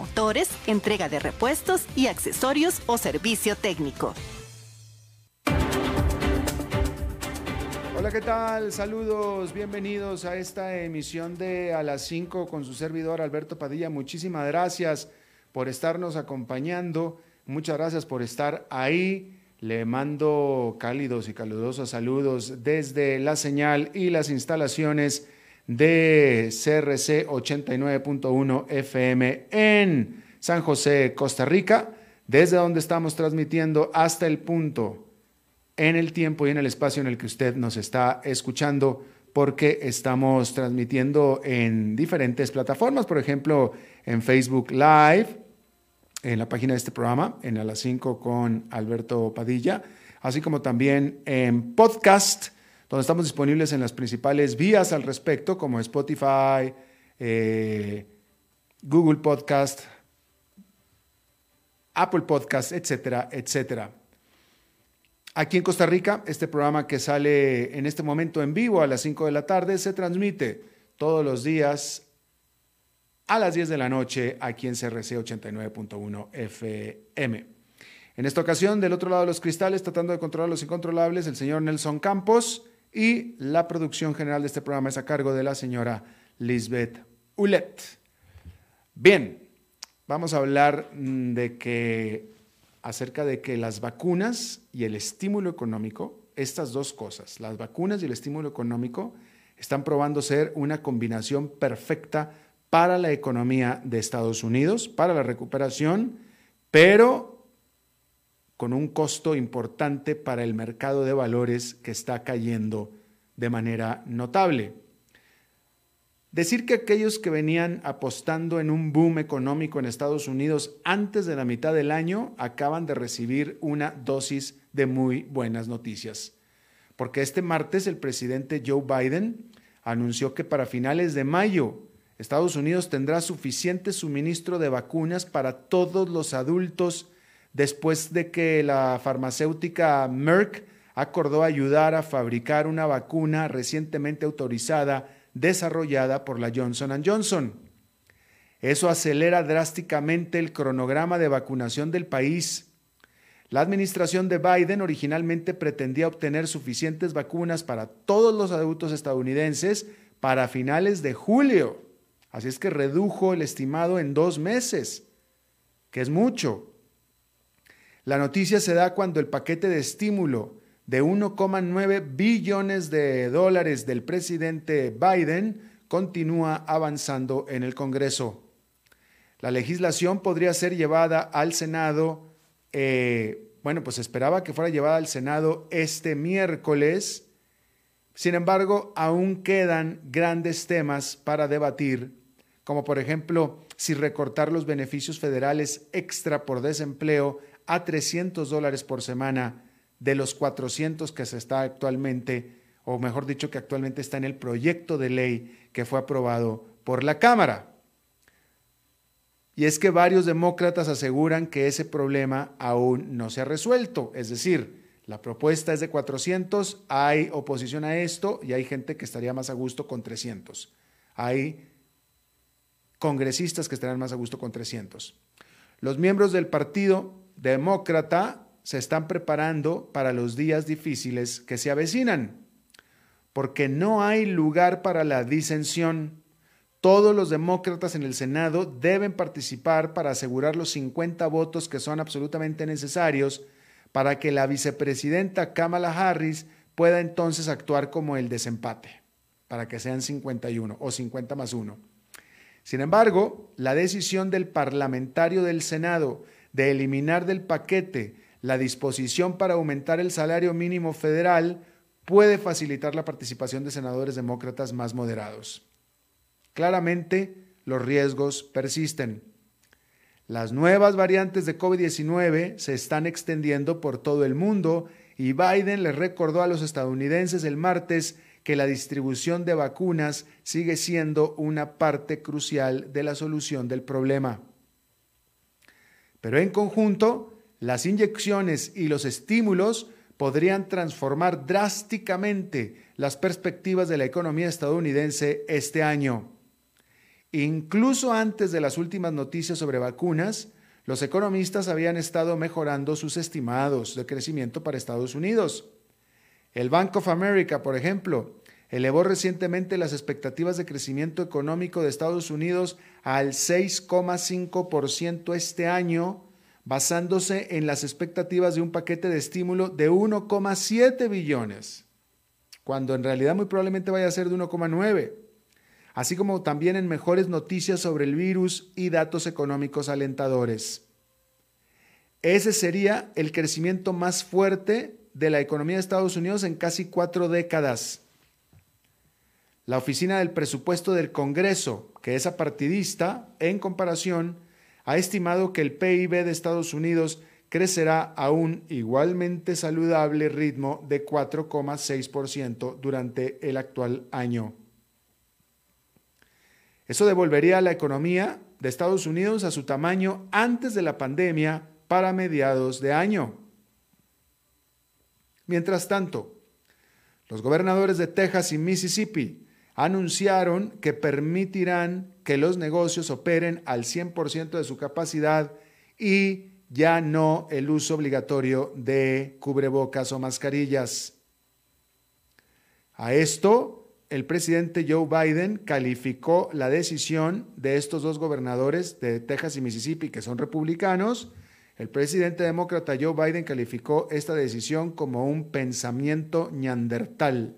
motores, entrega de repuestos y accesorios o servicio técnico. Hola, ¿qué tal? Saludos, bienvenidos a esta emisión de A las 5 con su servidor Alberto Padilla. Muchísimas gracias por estarnos acompañando. Muchas gracias por estar ahí. Le mando cálidos y calurosos saludos desde la señal y las instalaciones de CRC 89.1 FM en San José, Costa Rica, desde donde estamos transmitiendo hasta el punto, en el tiempo y en el espacio en el que usted nos está escuchando, porque estamos transmitiendo en diferentes plataformas, por ejemplo, en Facebook Live, en la página de este programa, en A las 5 con Alberto Padilla, así como también en podcast donde estamos disponibles en las principales vías al respecto, como Spotify, eh, Google Podcast, Apple Podcast, etcétera, etcétera. Aquí en Costa Rica, este programa que sale en este momento en vivo a las 5 de la tarde se transmite todos los días a las 10 de la noche aquí en CRC 89.1 FM. En esta ocasión, del otro lado de los cristales, tratando de controlar los incontrolables, el señor Nelson Campos y la producción general de este programa es a cargo de la señora Lisbeth Ulet. Bien, vamos a hablar mm, de que acerca de que las vacunas y el estímulo económico, estas dos cosas, las vacunas y el estímulo económico, están probando ser una combinación perfecta para la economía de Estados Unidos, para la recuperación, pero con un costo importante para el mercado de valores que está cayendo de manera notable. Decir que aquellos que venían apostando en un boom económico en Estados Unidos antes de la mitad del año acaban de recibir una dosis de muy buenas noticias. Porque este martes el presidente Joe Biden anunció que para finales de mayo Estados Unidos tendrá suficiente suministro de vacunas para todos los adultos después de que la farmacéutica Merck acordó ayudar a fabricar una vacuna recientemente autorizada desarrollada por la Johnson Johnson. Eso acelera drásticamente el cronograma de vacunación del país. La administración de Biden originalmente pretendía obtener suficientes vacunas para todos los adultos estadounidenses para finales de julio. Así es que redujo el estimado en dos meses, que es mucho. La noticia se da cuando el paquete de estímulo de 1,9 billones de dólares del presidente Biden continúa avanzando en el Congreso. La legislación podría ser llevada al Senado, eh, bueno, pues esperaba que fuera llevada al Senado este miércoles. Sin embargo, aún quedan grandes temas para debatir, como por ejemplo si recortar los beneficios federales extra por desempleo a 300 dólares por semana de los 400 que se está actualmente, o mejor dicho, que actualmente está en el proyecto de ley que fue aprobado por la Cámara. Y es que varios demócratas aseguran que ese problema aún no se ha resuelto. Es decir, la propuesta es de 400, hay oposición a esto y hay gente que estaría más a gusto con 300. hay congresistas que estarán más a gusto con 300. Los miembros del Partido Demócrata se están preparando para los días difíciles que se avecinan, porque no hay lugar para la disensión. Todos los demócratas en el Senado deben participar para asegurar los 50 votos que son absolutamente necesarios para que la vicepresidenta Kamala Harris pueda entonces actuar como el desempate, para que sean 51 o 50 más 1. Sin embargo, la decisión del parlamentario del Senado de eliminar del paquete la disposición para aumentar el salario mínimo federal puede facilitar la participación de senadores demócratas más moderados. Claramente, los riesgos persisten. Las nuevas variantes de COVID-19 se están extendiendo por todo el mundo y Biden le recordó a los estadounidenses el martes que la distribución de vacunas sigue siendo una parte crucial de la solución del problema. Pero en conjunto, las inyecciones y los estímulos podrían transformar drásticamente las perspectivas de la economía estadounidense este año. Incluso antes de las últimas noticias sobre vacunas, los economistas habían estado mejorando sus estimados de crecimiento para Estados Unidos. El Bank of America, por ejemplo, elevó recientemente las expectativas de crecimiento económico de Estados Unidos al 6,5% este año, basándose en las expectativas de un paquete de estímulo de 1,7 billones, cuando en realidad muy probablemente vaya a ser de 1,9, así como también en mejores noticias sobre el virus y datos económicos alentadores. Ese sería el crecimiento más fuerte de la economía de Estados Unidos en casi cuatro décadas. La Oficina del Presupuesto del Congreso, que es apartidista, en comparación, ha estimado que el PIB de Estados Unidos crecerá a un igualmente saludable ritmo de 4,6% durante el actual año. Eso devolvería a la economía de Estados Unidos a su tamaño antes de la pandemia para mediados de año. Mientras tanto, los gobernadores de Texas y Mississippi anunciaron que permitirán que los negocios operen al 100% de su capacidad y ya no el uso obligatorio de cubrebocas o mascarillas. A esto, el presidente Joe Biden calificó la decisión de estos dos gobernadores de Texas y Mississippi, que son republicanos, el presidente demócrata Joe Biden calificó esta decisión como un pensamiento ñandertal.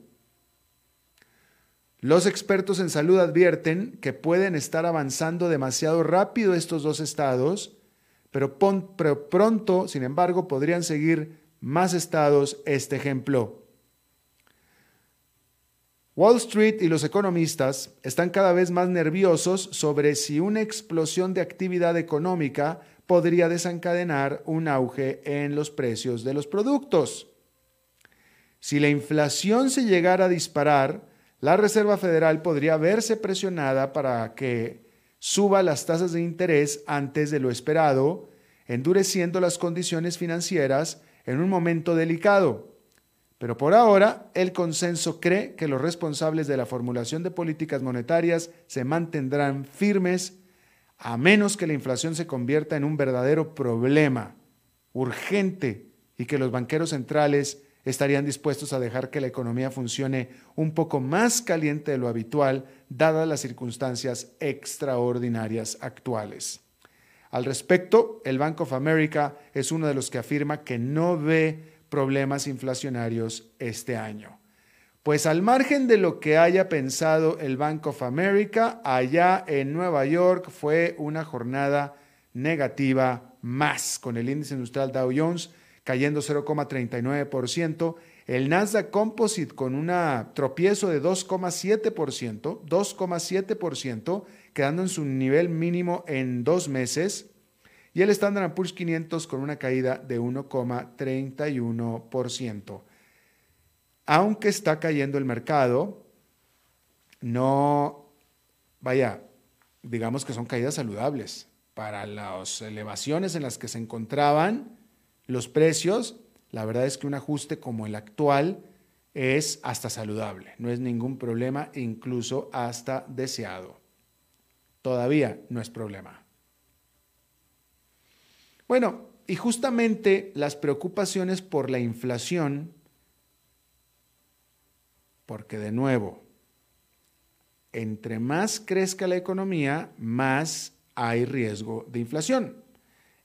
Los expertos en salud advierten que pueden estar avanzando demasiado rápido estos dos estados, pero, pronto, sin embargo, podrían seguir más estados este ejemplo. Wall Street y los economistas están cada vez más nerviosos sobre si una explosión de actividad económica podría desencadenar un auge en los precios de los productos. Si la inflación se llegara a disparar, la Reserva Federal podría verse presionada para que suba las tasas de interés antes de lo esperado, endureciendo las condiciones financieras en un momento delicado. Pero por ahora, el consenso cree que los responsables de la formulación de políticas monetarias se mantendrán firmes a menos que la inflación se convierta en un verdadero problema urgente y que los banqueros centrales estarían dispuestos a dejar que la economía funcione un poco más caliente de lo habitual, dadas las circunstancias extraordinarias actuales. Al respecto, el Bank of America es uno de los que afirma que no ve problemas inflacionarios este año. Pues al margen de lo que haya pensado el Bank of America, allá en Nueva York fue una jornada negativa más, con el índice industrial Dow Jones cayendo 0,39%, el Nasdaq Composite con un tropiezo de 2,7%, 2,7%, quedando en su nivel mínimo en dos meses, y el Standard Poor's 500 con una caída de 1,31% aunque está cayendo el mercado, no, vaya, digamos que son caídas saludables. Para las elevaciones en las que se encontraban los precios, la verdad es que un ajuste como el actual es hasta saludable, no es ningún problema, incluso hasta deseado. Todavía no es problema. Bueno, y justamente las preocupaciones por la inflación, porque de nuevo, entre más crezca la economía, más hay riesgo de inflación.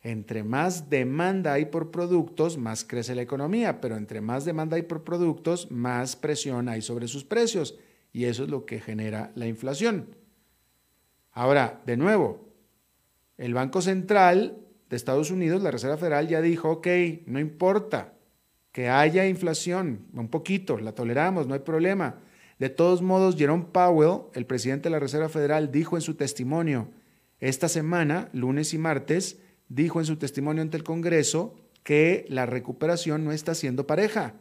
Entre más demanda hay por productos, más crece la economía, pero entre más demanda hay por productos, más presión hay sobre sus precios y eso es lo que genera la inflación. Ahora, de nuevo, el Banco Central de Estados Unidos, la Reserva Federal, ya dijo, ok, no importa que haya inflación, un poquito, la toleramos, no hay problema. De todos modos, Jerome Powell, el presidente de la Reserva Federal, dijo en su testimonio esta semana, lunes y martes, dijo en su testimonio ante el Congreso que la recuperación no está siendo pareja.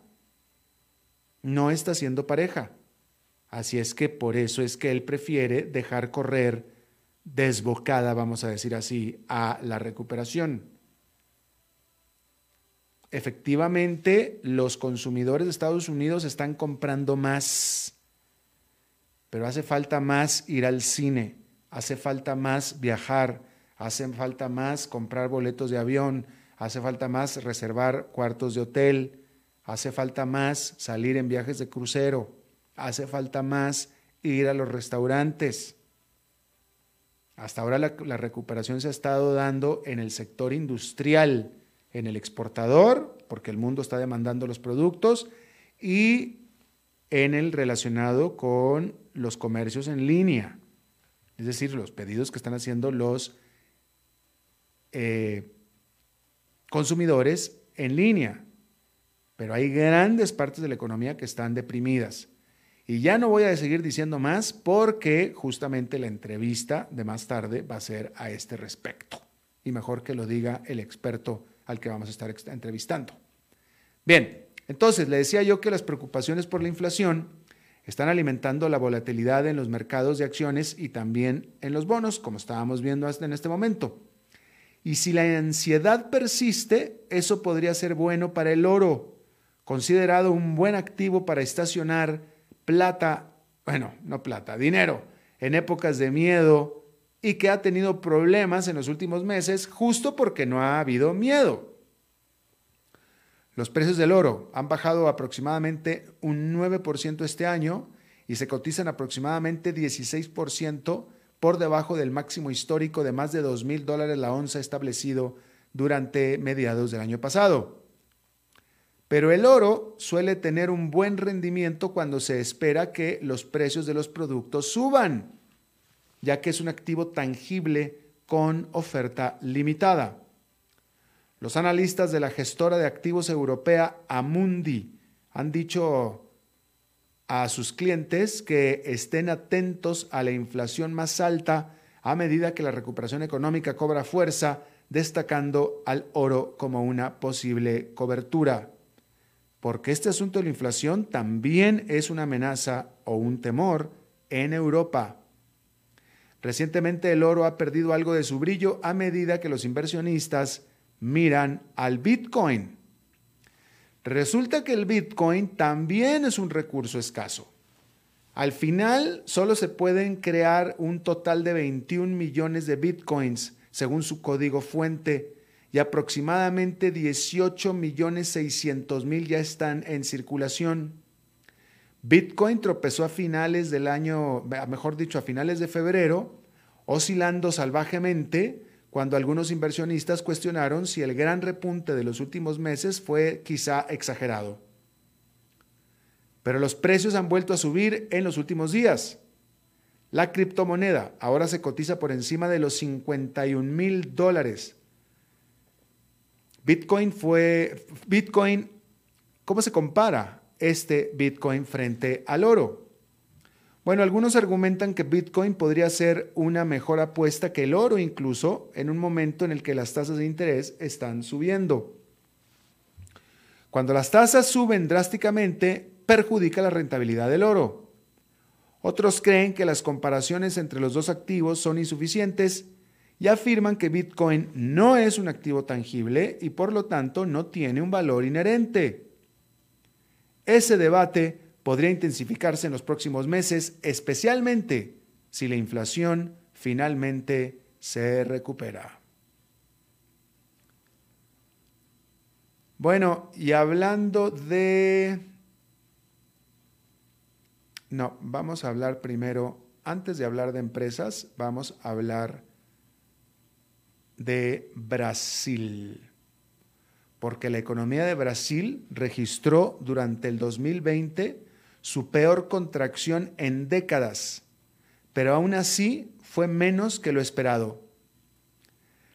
No está siendo pareja. Así es que por eso es que él prefiere dejar correr desbocada, vamos a decir así, a la recuperación. Efectivamente, los consumidores de Estados Unidos están comprando más, pero hace falta más ir al cine, hace falta más viajar, hace falta más comprar boletos de avión, hace falta más reservar cuartos de hotel, hace falta más salir en viajes de crucero, hace falta más ir a los restaurantes. Hasta ahora la, recuperación se ha estado dando en el sector industrial, en el exportador, porque el mundo está demandando los productos, y en el relacionado con los comercios en línea, es decir, los pedidos que están haciendo los eh, consumidores en línea. Pero hay grandes partes de la economía que están deprimidas. Y ya no voy a seguir diciendo más porque justamente la entrevista de más tarde va a ser a este respecto. Y mejor que lo diga el experto al que vamos a estar entrevistando. Bien, entonces le decía yo que las preocupaciones por la inflación están alimentando la volatilidad en los mercados de acciones y también en los bonos, como estábamos viendo hasta en este momento. Y si la ansiedad persiste, eso podría ser bueno para el oro, considerado un buen activo para estacionar plata, bueno, no plata, dinero, en épocas de miedo y que ha tenido problemas en los últimos meses justo porque no ha habido miedo. Los precios del oro han bajado aproximadamente un 9% este año y se cotizan aproximadamente 16% por debajo del máximo histórico de más de 2 mil dólares la onza establecido durante mediados del año pasado. Pero el oro suele tener un buen rendimiento cuando se espera que los precios de los productos suban, ya que es un activo tangible con oferta limitada. Los analistas de la gestora de activos europea Amundi han dicho a sus clientes que estén atentos a la inflación más alta a medida que la recuperación económica cobra fuerza, destacando al oro como una posible cobertura. Porque este asunto de la inflación también es una amenaza o un temor en Europa. Recientemente el oro ha perdido algo de su brillo a medida que los inversionistas miran al Bitcoin Resulta que el Bitcoin también es un recurso escaso. Al final, solo se pueden crear un total de 21 millones de Bitcoins, según su código fuente, y aproximadamente 18 millones 600 mil ya están en circulación. Bitcoin tropezó a finales del año, mejor dicho, a finales de febrero, oscilando salvajemente cuando algunos inversionistas cuestionaron si el gran repunte de los últimos meses fue quizá exagerado. Pero los precios han vuelto a subir en los últimos días. La criptomoneda ahora se cotiza por encima de los 51 mil dólares. Bitcoin fue, Bitcoin, ¿cómo se compara este Bitcoin frente al oro? Bueno, algunos argumentan que Bitcoin podría ser una mejor apuesta que el oro incluso en un momento en el que las tasas de interés están subiendo. Cuando las tasas suben drásticamente, perjudica la rentabilidad del oro. Otros creen que las comparaciones entre los dos activos son insuficientes y afirman que Bitcoin no es un activo tangible y por lo tanto no tiene un valor inherente. Ese debate podría intensificarse en los próximos meses, especialmente si la inflación finalmente se recupera. Bueno, y hablando de... No, vamos a hablar primero, antes de hablar de empresas, vamos a hablar de Brasil. Porque la economía de Brasil registró durante el 2020 su peor contracción en décadas, pero aún así fue menos que lo esperado.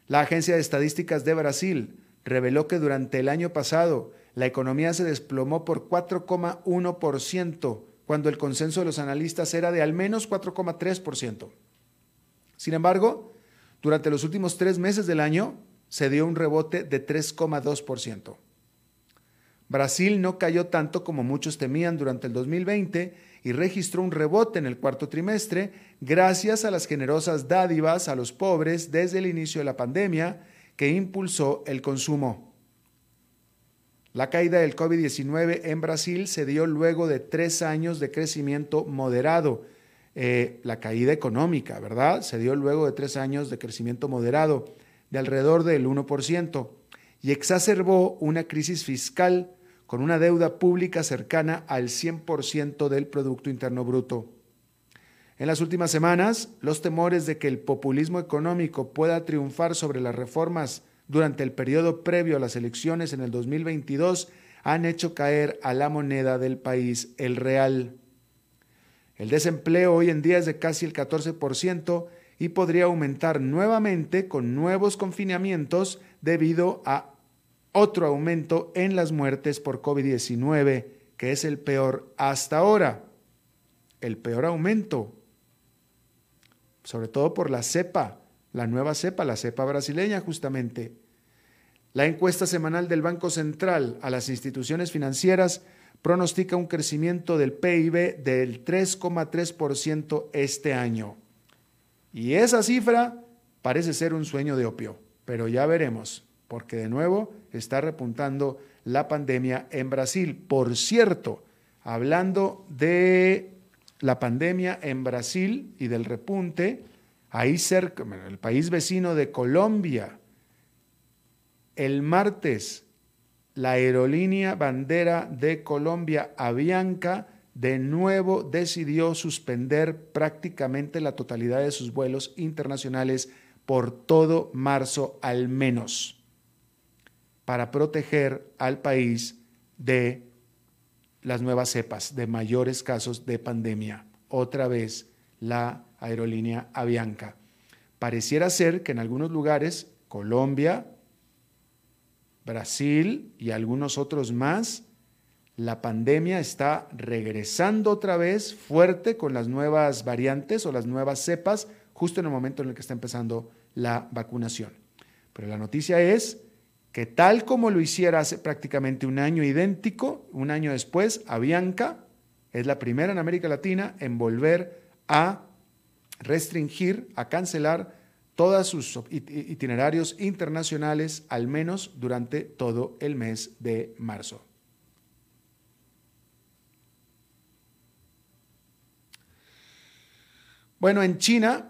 La Agencia de Estadísticas de Brasil reveló que durante el año pasado la economía se desplomó por 4,1%, cuando el consenso de los analistas era de al menos 4,3%. Sin embargo, durante los últimos tres meses del año se dio un rebote de 3,2%. Brasil no cayó tanto como muchos temían durante el 2020 y registró un rebote en el cuarto trimestre gracias a las generosas dádivas a los pobres desde el inicio de la pandemia que impulsó el consumo. La caída del COVID-19 en Brasil se dio luego de tres años de crecimiento moderado. Eh, la caída económica, ¿verdad? Se dio luego de tres años de crecimiento moderado de alrededor del 1% y exacerbó una crisis fiscal con una deuda pública cercana al 100% del Producto Interno Bruto. En las últimas semanas, los temores de que el populismo económico pueda triunfar sobre las reformas durante el periodo previo a las elecciones en el 2022 han hecho caer a la moneda del país, el real. El desempleo hoy en día es de casi el 14% y podría aumentar nuevamente con nuevos confinamientos debido a otro aumento en las muertes por COVID-19, que es el peor hasta ahora. El peor aumento sobre todo por la cepa, la nueva cepa, la cepa brasileña justamente. La encuesta semanal del Banco Central a las instituciones financieras pronostica un crecimiento del PIB del 3,3% este año. Y esa cifra parece ser un sueño de opio, pero ya veremos, porque de nuevo está repuntando la pandemia en Brasil. Por cierto, hablando de la pandemia en Brasil y del repunte, ahí cerca, el país vecino de Colombia, el martes, la aerolínea bandera de Colombia, Avianca, de nuevo decidió suspender prácticamente la totalidad de sus vuelos internacionales por todo marzo al menos, para proteger al país de las nuevas cepas de mayores casos de pandemia. Otra vez la aerolínea Avianca. Pareciera ser que en algunos lugares, Colombia, Brasil y algunos otros más, la pandemia está regresando otra vez fuerte con las nuevas variantes o las nuevas cepas, justo en el momento en el que está empezando la vacunación. Pero la noticia es que tal como lo hiciera hace prácticamente un año idéntico, un año después, Avianca es la primera en América Latina en volver a restringir, a cancelar todos sus itinerarios internacionales, al menos durante todo el mes de marzo. Bueno, en China,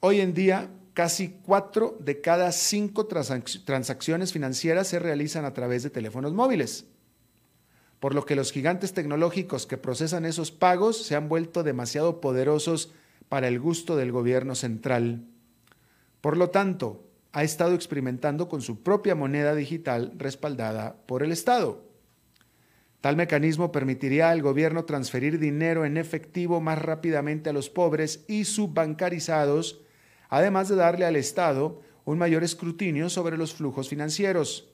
hoy en día casi cuatro de cada cinco transacciones financieras se realizan a través de teléfonos móviles, por lo que los gigantes tecnológicos que procesan esos pagos se han vuelto demasiado poderosos para el gusto del gobierno central. Por lo tanto, ha estado experimentando con su propia moneda digital respaldada por el Estado. Tal mecanismo permitiría al gobierno transferir dinero en efectivo más rápidamente a los pobres y subbancarizados además de darle al Estado un mayor escrutinio sobre los flujos financieros.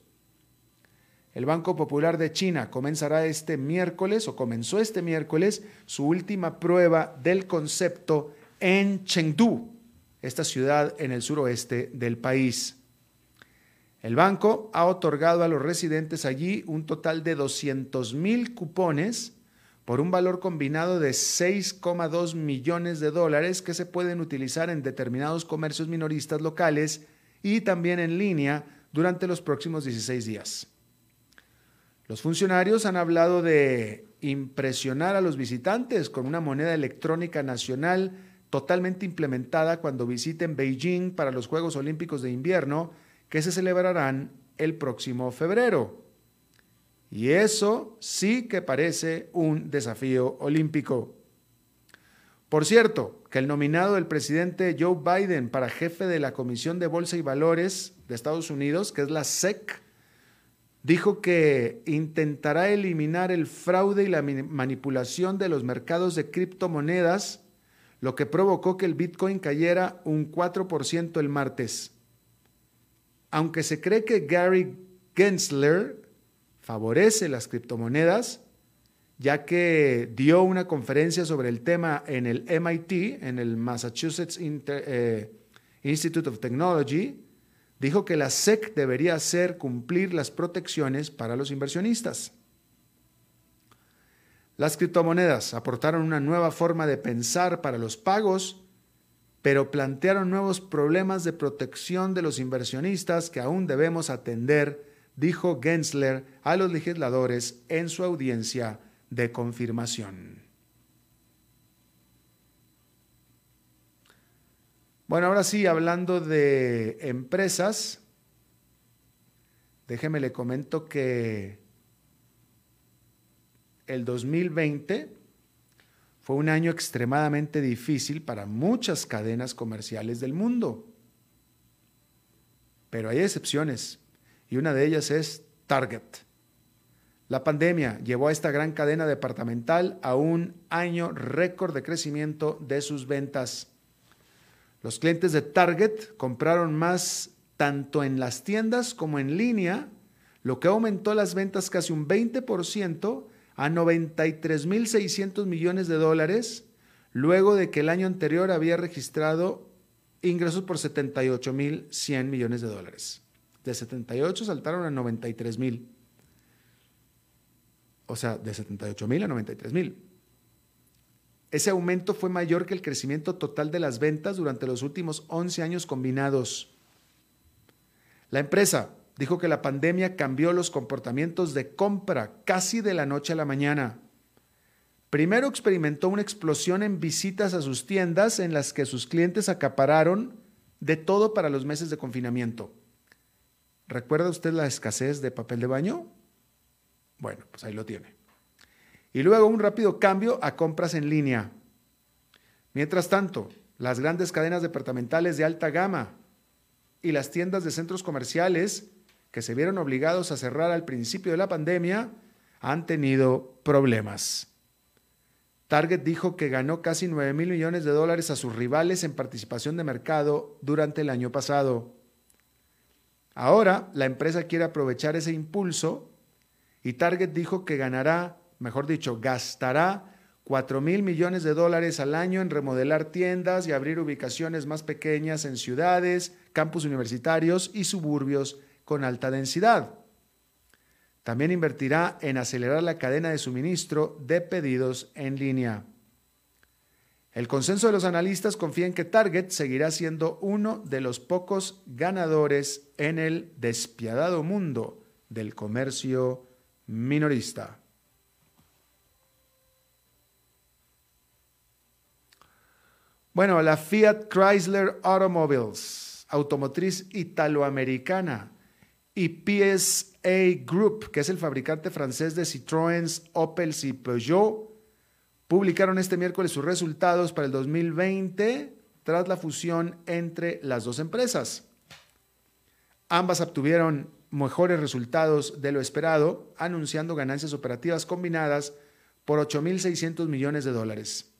El Banco Popular de China comenzará este miércoles o comenzó este miércoles su última prueba del concepto en Chengdu, esta ciudad en el suroeste del país. El banco ha otorgado a los residentes allí un total de 200 mil cupones por un valor combinado de 6,2 millones de dólares que se pueden utilizar en determinados comercios minoristas locales y también en línea durante los próximos 16 días. Los funcionarios han hablado de impresionar a los visitantes con una moneda electrónica nacional totalmente implementada cuando visiten Beijing para los Juegos Olímpicos de Invierno que se celebrarán el próximo febrero. Y eso sí que parece un desafío olímpico. Por cierto, que el nominado del presidente Joe Biden para jefe de la Comisión de Bolsa y Valores de Estados Unidos, que es la SEC, dijo que intentará eliminar el fraude y la manipulación de los mercados de criptomonedas, lo que provocó que el Bitcoin cayera un 4% el martes. Aunque se cree que Gary Gensler favorece las criptomonedas, ya que dio una conferencia sobre el tema en el MIT, en el Massachusetts eh, Institute of Technology, dijo que la SEC debería hacer cumplir las protecciones para los inversionistas. Las criptomonedas aportaron una nueva forma de pensar para los pagos, pero plantearon nuevos problemas de protección de los inversionistas que aún debemos atender, dijo Gensler a los legisladores en su audiencia de confirmación. Bueno, ahora sí, hablando de empresas, déjeme le comento que el 2020 fue un año extremadamente difícil para muchas cadenas comerciales del mundo. Pero hay excepciones y una de ellas es Target. La pandemia llevó a esta gran cadena departamental a un año récord de crecimiento de sus ventas. Los clientes de Target compraron más tanto en las tiendas como en línea, lo que aumentó las ventas casi un 20% a 93.600 millones de dólares, luego de que el año anterior había registrado ingresos por 78.100 millones de dólares. De 78 saltaron a 93.000. O sea, de 78.000 a 93.000. Ese aumento fue mayor que el crecimiento total de las ventas durante los últimos 11 años combinados. La empresa dijo que la pandemia cambió los comportamientos de compra casi de la noche a la mañana. Primero experimentó una explosión en visitas a sus tiendas en las que sus clientes acapararon de todo para los meses de confinamiento. ¿Recuerda usted la escasez de papel de baño? Bueno, pues ahí lo tiene y luego un rápido cambio a compras en línea. Mientras tanto, las grandes cadenas departamentales de alta gama y las tiendas de centros comerciales que se vieron obligados a cerrar al principio de la pandemia han tenido problemas. Target dijo que ganó casi 9 mil millones de dólares a sus rivales en participación de mercado durante el año pasado. Ahora la empresa quiere aprovechar ese impulso y Target dijo que ganará mejor dicho, gastará 4 mil millones de dólares al año en remodelar tiendas y abrir ubicaciones más pequeñas en ciudades, campus universitarios y suburbios con alta densidad. También invertirá en acelerar la cadena de suministro de pedidos en línea. El consenso de los analistas confía en que Target seguirá siendo uno de los pocos ganadores en el despiadado mundo del comercio minorista. Bueno, la Fiat Chrysler Automobiles, automotriz italoamericana, y PSA Group, que es el fabricante francés de Citroën, Opel y Peugeot, publicaron este miércoles sus resultados para el 2020 tras la fusión entre las dos empresas. Ambas obtuvieron mejores resultados de lo esperado, anunciando ganancias operativas combinadas por 8.600 millones de dólares.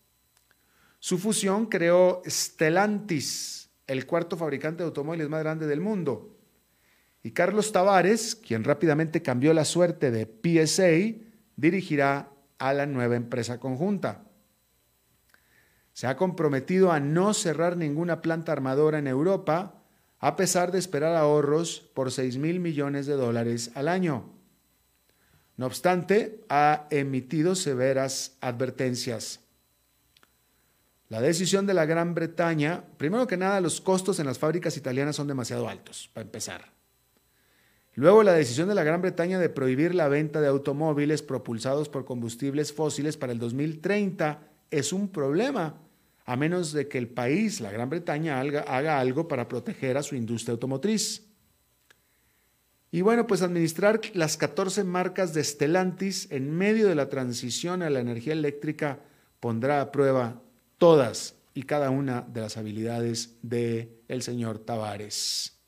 Su fusión creó Stellantis, el cuarto fabricante de automóviles más grande del mundo. Y Carlos Tavares, quien rápidamente cambió la suerte de PSA, dirigirá a la nueva empresa conjunta. Se ha comprometido a no cerrar ninguna planta armadora en Europa, a pesar de esperar ahorros por 6 mil millones de dólares al año. No obstante, ha emitido severas advertencias. La decisión de la Gran Bretaña, primero que nada, los costos en las fábricas italianas son demasiado altos, para empezar. Luego la decisión de la Gran Bretaña de prohibir la venta de automóviles propulsados por combustibles fósiles para el 2030 es un problema, a menos de que el país, la Gran Bretaña, haga, algo para proteger a su industria automotriz. Y bueno, pues administrar las 14 marcas de Stellantis en medio de la transición a la energía eléctrica pondrá a prueba todas y cada una de las habilidades del el señor Tavares.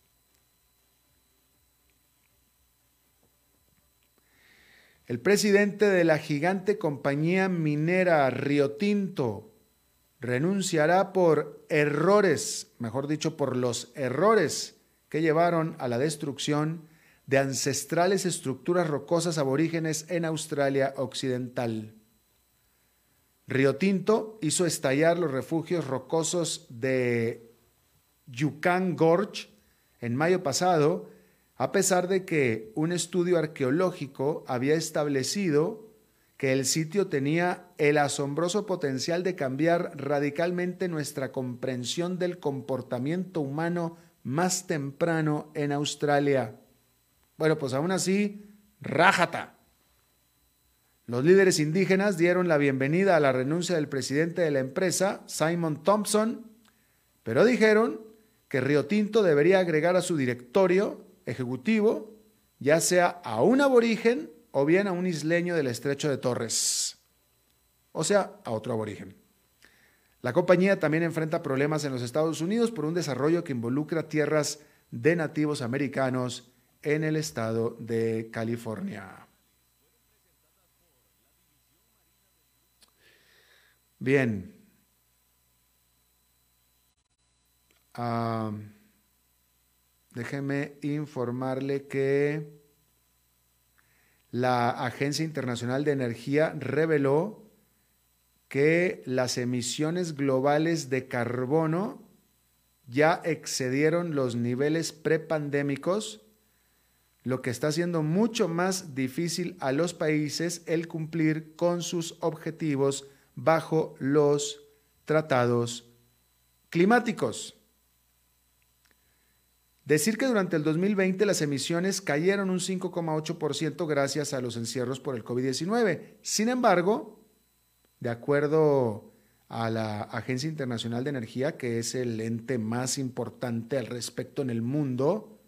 El presidente de la gigante compañía minera Río Tinto renunciará por errores, mejor dicho, por los errores que llevaron a la destrucción de ancestrales estructuras rocosas aborígenes en Australia Occidental. Río Tinto hizo estallar los refugios rocosos de Yukon Gorge en mayo pasado, a pesar de que un estudio arqueológico había establecido que el sitio tenía el asombroso potencial de cambiar radicalmente nuestra comprensión del comportamiento humano más temprano en Australia. Bueno, pues aún así, rájata. Los líderes indígenas dieron la bienvenida a la renuncia del presidente de la empresa, Simon Thompson, pero dijeron que Río Tinto debería agregar a su directorio ejecutivo ya sea a un aborigen o bien a un isleño del estrecho de Torres, o sea, a otro aborigen. La compañía también enfrenta problemas en los Estados Unidos por un desarrollo que involucra tierras de nativos americanos en el estado de California. Bien. Déjeme informarle que la Agencia Internacional de Energía reveló que las emisiones globales de carbono ya excedieron los niveles prepandémicos, lo que está haciendo mucho más difícil a los países el cumplir con sus objetivos bajo los tratados climáticos. Decir que durante el 2020 las emisiones cayeron un 5,8% gracias a los encierros por el COVID-19. Sin embargo, de acuerdo a la Agencia Internacional de Energía, que es el ente más importante al respecto en el mundo,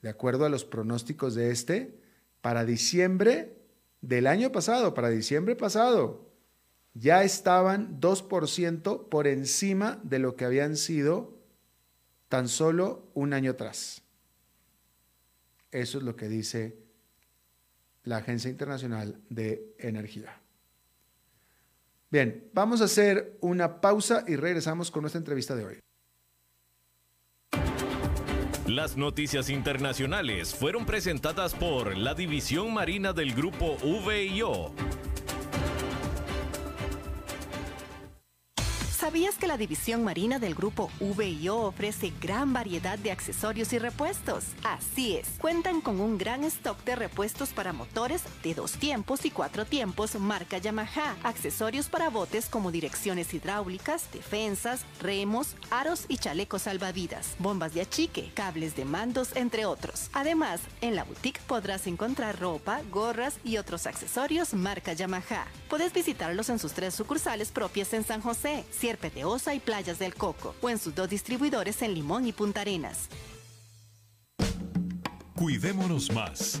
de acuerdo a los pronósticos de este, para diciembre del año pasado, para diciembre pasado, ya estaban 2% por encima de lo que habían sido tan solo un año atrás. Eso es lo que dice la Agencia Internacional de Energía. Bien, vamos a hacer una pausa y regresamos con nuestra entrevista de hoy. Las noticias internacionales fueron presentadas por la División Marina del Grupo VIO ¿Sabías que la división marina del grupo VIO ofrece gran variedad de accesorios y repuestos? Así es, cuentan con un gran stock de repuestos para motores de dos tiempos y cuatro tiempos marca Yamaha, accesorios para botes como direcciones hidráulicas, defensas, remos, aros y chalecos salvavidas, bombas de achique, cables de mandos, entre otros. Además, en la boutique podrás encontrar ropa, gorras y otros accesorios marca Yamaha. Puedes visitarlos en sus tres sucursales propias en San José, Peteosa y Playas del Coco, o en sus dos distribuidores en Limón y Punta Arenas. Cuidémonos más.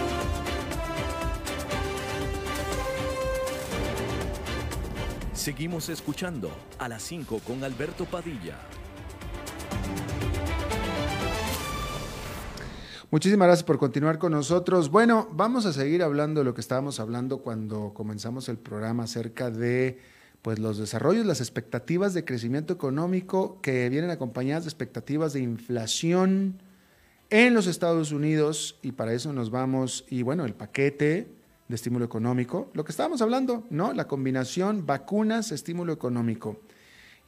Seguimos escuchando a las 5 con Alberto Padilla. Muchísimas gracias por continuar con nosotros. Bueno, vamos a seguir hablando de lo que estábamos hablando cuando comenzamos el programa acerca de pues los desarrollos, las expectativas de crecimiento económico que vienen acompañadas de expectativas de inflación en los Estados Unidos y para eso nos vamos, y bueno, el paquete de estímulo económico, lo que estábamos hablando, ¿no? La combinación vacunas, estímulo económico.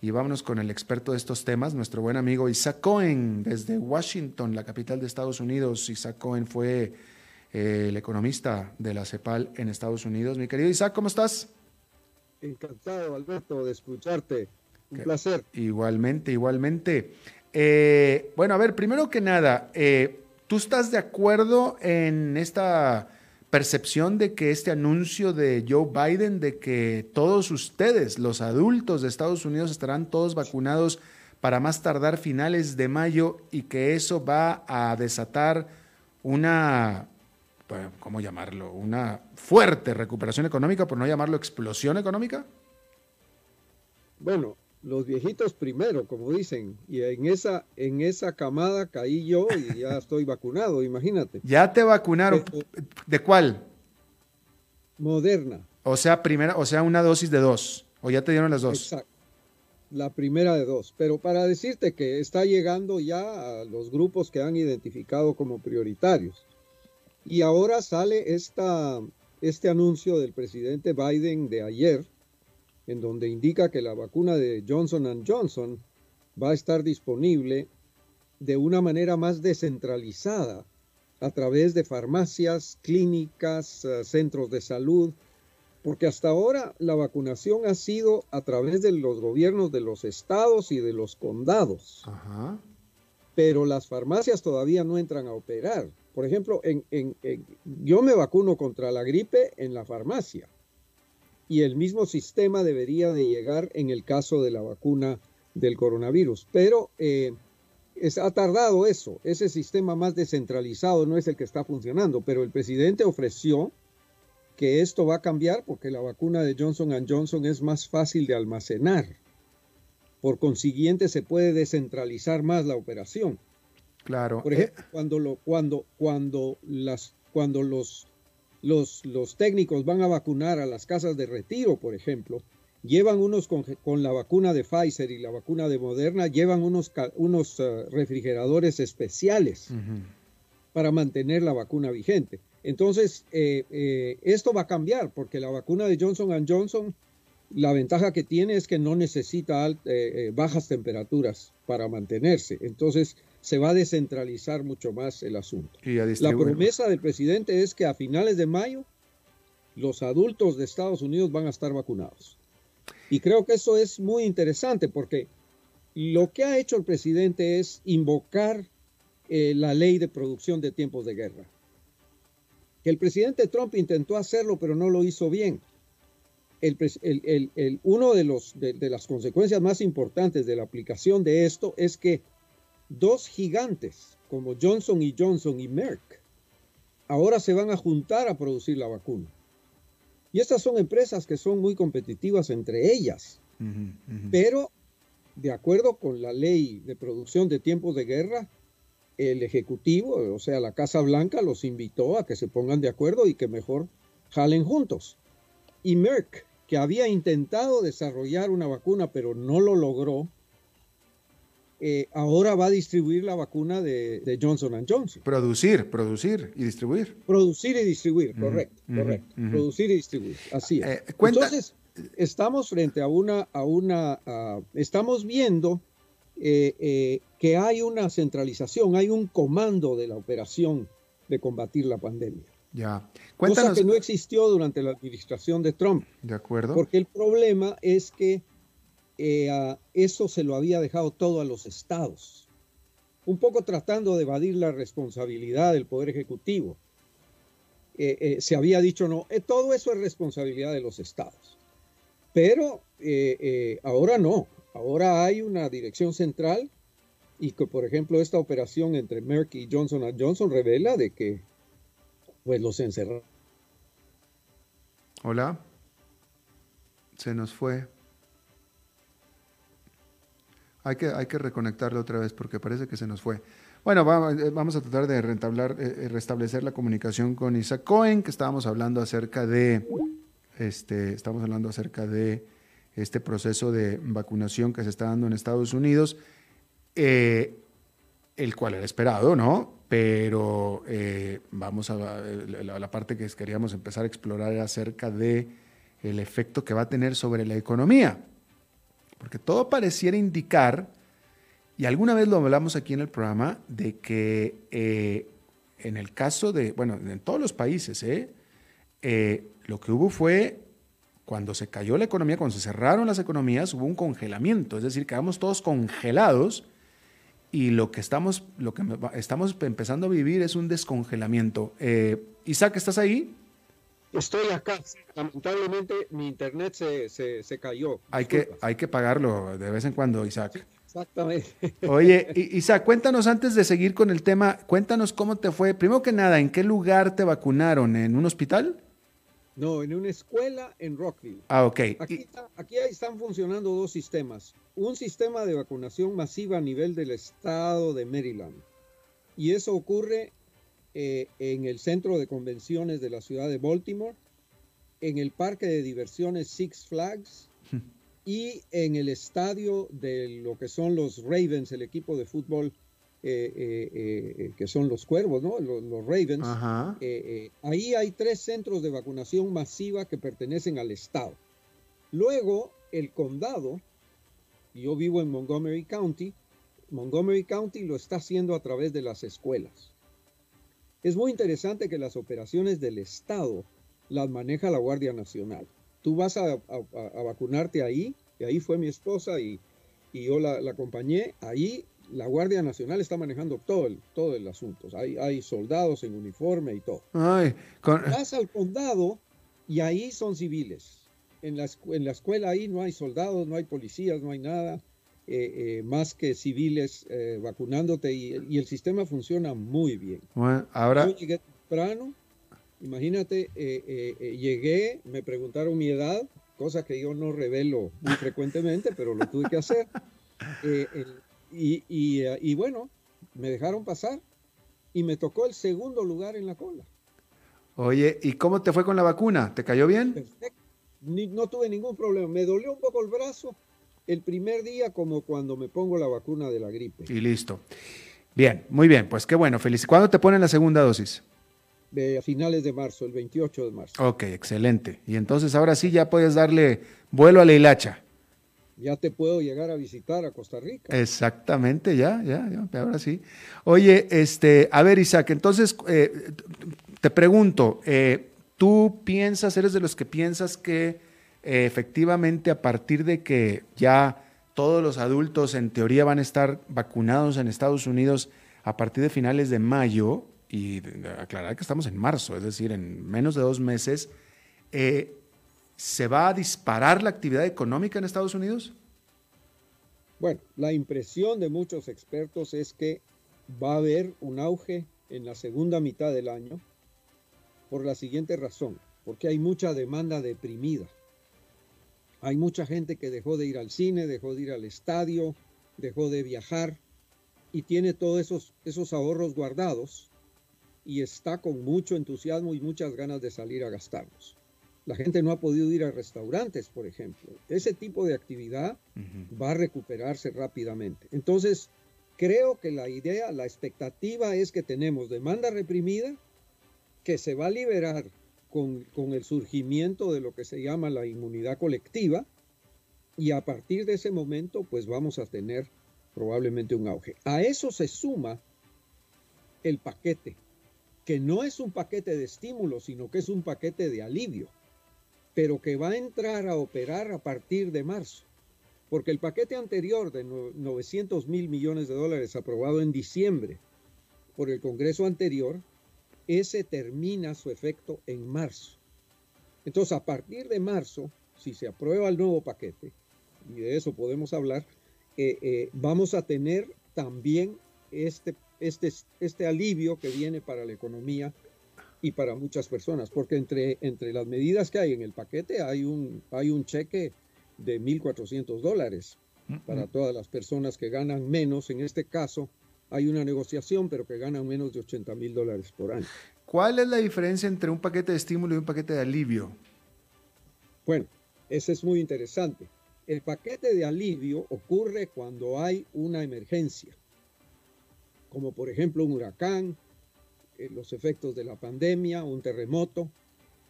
Y vámonos con el experto de estos temas, nuestro buen amigo Isaac Cohen, desde Washington, la capital de Estados Unidos. Isaac Cohen fue eh, el economista de la CEPAL en Estados Unidos. Mi querido Isaac, ¿cómo estás? Encantado, Alberto, de escucharte. Un placer. Igualmente, igualmente. Eh, bueno, a ver, primero que nada, eh, ¿tú estás de acuerdo en esta percepción de que este anuncio de Joe Biden de que todos ustedes, los adultos de Estados Unidos, estarán todos vacunados para más tardar finales de mayo y que eso va a desatar una, ¿cómo llamarlo? Una fuerte recuperación económica, por no llamarlo explosión económica? Bueno, los viejitos primero, como dicen, y en esa, en esa camada caí yo y ya estoy vacunado, imagínate. ¿Ya te vacunaron? ¿De cuál? Moderna. O sea, primera, o sea, una dosis de dos, o ya te dieron las dos. Exacto. La primera de dos. Pero para decirte que está llegando ya a los grupos que han identificado como prioritarios. Y ahora sale esta, este anuncio del presidente Biden de ayer, en donde indica que la vacuna de Johnson Johnson va a estar disponible de una manera más descentralizada a través de farmacias, clínicas, eh, centros de salud, porque hasta ahora la vacunación ha sido a través de los gobiernos de los estados y de los condados. Pero las farmacias todavía no entran a operar. Por ejemplo, yo me vacuno contra la gripe en la farmacia y el mismo sistema debería de llegar en el caso de la vacuna del coronavirus. Pero eh, es, ha tardado eso, ese sistema más descentralizado no es el que está funcionando, pero el presidente ofreció que esto va a cambiar porque la vacuna de Johnson Johnson es más fácil de almacenar. Por consiguiente, se puede descentralizar más la operación. Claro. Por ejemplo, eh. cuando, lo, cuando, cuando, las, cuando los los, técnicos van a vacunar a las casas de retiro, por ejemplo, llevan unos con, la vacuna de Pfizer y la vacuna de Moderna, llevan unos, unos eh, refrigeradores especiales para mantener la vacuna vigente. Entonces, eh, eh, esto va a cambiar porque la vacuna de Johnson Johnson, la ventaja que tiene es que no necesita bajas temperaturas para mantenerse. Entonces, se va a descentralizar mucho más el asunto. la promesa del presidente es que a finales de mayo los adultos de Estados Unidos van a estar vacunados. Y creo que eso es muy interesante porque lo que ha hecho el presidente es invocar eh, la ley de producción de tiempos de guerra. El presidente Trump intentó hacerlo, pero no lo hizo bien. El, uno de, los, de las consecuencias más importantes de la aplicación de esto es que dos gigantes como Johnson y Johnson y Merck ahora se van a juntar a producir la vacuna. Y estas son empresas que son muy competitivas entre ellas. Pero, de acuerdo con la ley de producción de tiempos de guerra, el Ejecutivo, o sea, la Casa Blanca, los invitó a que se pongan de acuerdo y que mejor jalen juntos. Y Merck, que había intentado desarrollar una vacuna pero no lo logró, eh, ahora va a distribuir la vacuna de, Johnson Johnson. Producir, producir y distribuir. Producir y distribuir, correcto, correcto. Producir y distribuir, así es. Eh, Entonces, estamos frente a una, a una, estamos viendo eh, que hay una centralización, hay un comando de la operación de combatir la pandemia. Ya. Cuéntanos. Cosa que no existió durante la administración de Trump. De acuerdo. Porque el problema es que eh, eso se lo había dejado todo a los estados, un poco tratando de evadir la responsabilidad del Poder Ejecutivo. Eh, eh, se había dicho, no, todo eso es responsabilidad de los estados. Pero ahora no, ahora hay una dirección central y que, por ejemplo, esta operación entre Merck y Johnson Johnson revela de que pues los encerraron. Hola, se nos fue. Hay que, hay que reconectarlo otra vez porque parece que se nos fue. Bueno, eh, vamos, a tratar de rentablar, eh, eh, restablecer la comunicación con Isaac Cohen, que estábamos hablando acerca de, este, estamos hablando acerca de este proceso de vacunación que se está dando en Estados Unidos, el cual era esperado, ¿no? pero eh, vamos a la, la, parte que queríamos empezar a explorar acerca de el efecto que va a tener sobre la economía, porque todo pareciera indicar, y alguna vez lo hablamos aquí en el programa, de que eh, en el caso de, bueno, en todos los países, ¿eh? lo que hubo fue cuando se cayó la economía, cuando se cerraron las economías, hubo un congelamiento, es decir, quedamos todos congelados y lo que estamos, lo que estamos empezando a vivir es un descongelamiento. Eh, Isaac, ¿estás ahí? Estoy acá. Lamentablemente mi internet se, se, cayó. Hay que, hay que pagarlo de vez en cuando, Isaac. exactamente. Oye, Isaac, cuéntanos antes de seguir con el tema, cuéntanos cómo te fue. Primero que nada, ¿en qué lugar te vacunaron? ¿En un hospital? No, en una escuela en Rockville. Ah, ok. Aquí, aquí están funcionando dos sistemas. Un sistema de vacunación masiva a nivel del estado de Maryland. Y eso ocurre eh, en el centro de convenciones de la ciudad de Baltimore, en el parque de diversiones Six Flags y en el estadio de lo que son los Ravens, el equipo de fútbol eh, eh, eh, que son los cuervos, ¿no? Los, Ravens. ahí hay tres centros de vacunación masiva que pertenecen al Estado. Luego, el condado, yo vivo en Montgomery County, Montgomery County lo está haciendo a través de las escuelas. Es muy interesante que las operaciones del Estado las maneja la Guardia Nacional. Tú vas a, vacunarte ahí, y ahí fue mi esposa y, yo la, la acompañé. Ahí la Guardia Nacional está manejando todo el, todo el asunto. Hay, hay soldados en uniforme y todo. Ay, Vas al condado y ahí son civiles. En la, en la escuela ahí no hay soldados, no hay policías, no hay nada. Eh, eh, más que civiles eh, vacunándote y, el sistema funciona muy bien. Bueno, ahora... Yo llegué temprano, imagínate, llegué, me preguntaron mi edad, cosa que yo no revelo muy frecuentemente, pero lo tuve que hacer. El, y, eh, y, bueno, me dejaron pasar y me tocó el segundo lugar en la cola. Oye, ¿y cómo te fue con la vacuna? ¿Te cayó bien? Perfecto. no tuve ningún problema. Me dolió un poco el brazo el primer día como cuando me pongo la vacuna de la gripe. Y listo. Bien, muy bien. Pues qué bueno. Feliz. ¿Cuándo te ponen la segunda dosis? a finales de marzo, el 28 de marzo. Ok, excelente. Y entonces ahora sí ya puedes darle vuelo a la hilacha ya te puedo llegar a visitar a Costa Rica. Exactamente, ya, ya, ya, ahora sí. Oye, este, a ver, Isaac, entonces eh, te pregunto, eh, ¿tú piensas, eres de los que piensas que efectivamente a partir de que ya todos los adultos en teoría van a estar vacunados en Estados Unidos a partir de finales de mayo, y aclarar que estamos en marzo, es decir, en menos de dos meses, ¿se va a disparar la actividad económica en Estados Unidos? Bueno, la impresión de muchos expertos es que va a haber un auge en la segunda mitad del año por la siguiente razón, porque hay mucha demanda deprimida. Hay mucha gente que dejó de ir al cine, dejó de ir al estadio, dejó de viajar y tiene todos esos, esos ahorros guardados y está con mucho entusiasmo y muchas ganas de salir a gastarlos. La gente no ha podido ir a restaurantes, por ejemplo. Ese tipo de actividad va a recuperarse rápidamente. Entonces, creo que la idea, la expectativa es que tenemos demanda reprimida que se va a liberar con, el surgimiento de lo que se llama la inmunidad colectiva y a partir de ese momento, pues vamos a tener probablemente un auge. A eso se suma el paquete, que no es un paquete de estímulo, sino que es un paquete de alivio pero que va a entrar a operar a partir de marzo. Porque el paquete anterior de 900 mil millones de dólares aprobado en diciembre por el Congreso anterior, ese termina su efecto en marzo. Entonces, a partir de marzo, si se aprueba el nuevo paquete, y de eso podemos hablar, eh, eh, vamos a tener también este, este, este alivio que viene para la economía y para muchas personas, porque entre, entre las medidas que hay en el paquete hay un, hay un cheque de 1.400 dólares para todas las personas que ganan menos. En este caso, hay una negociación, pero que ganan menos de 80 mil dólares por año. ¿Cuál es la diferencia entre un paquete de estímulo y un paquete de alivio? Bueno, eso es muy interesante. El paquete de alivio ocurre cuando hay una emergencia, como por ejemplo un huracán, eh, los efectos de la pandemia, un terremoto,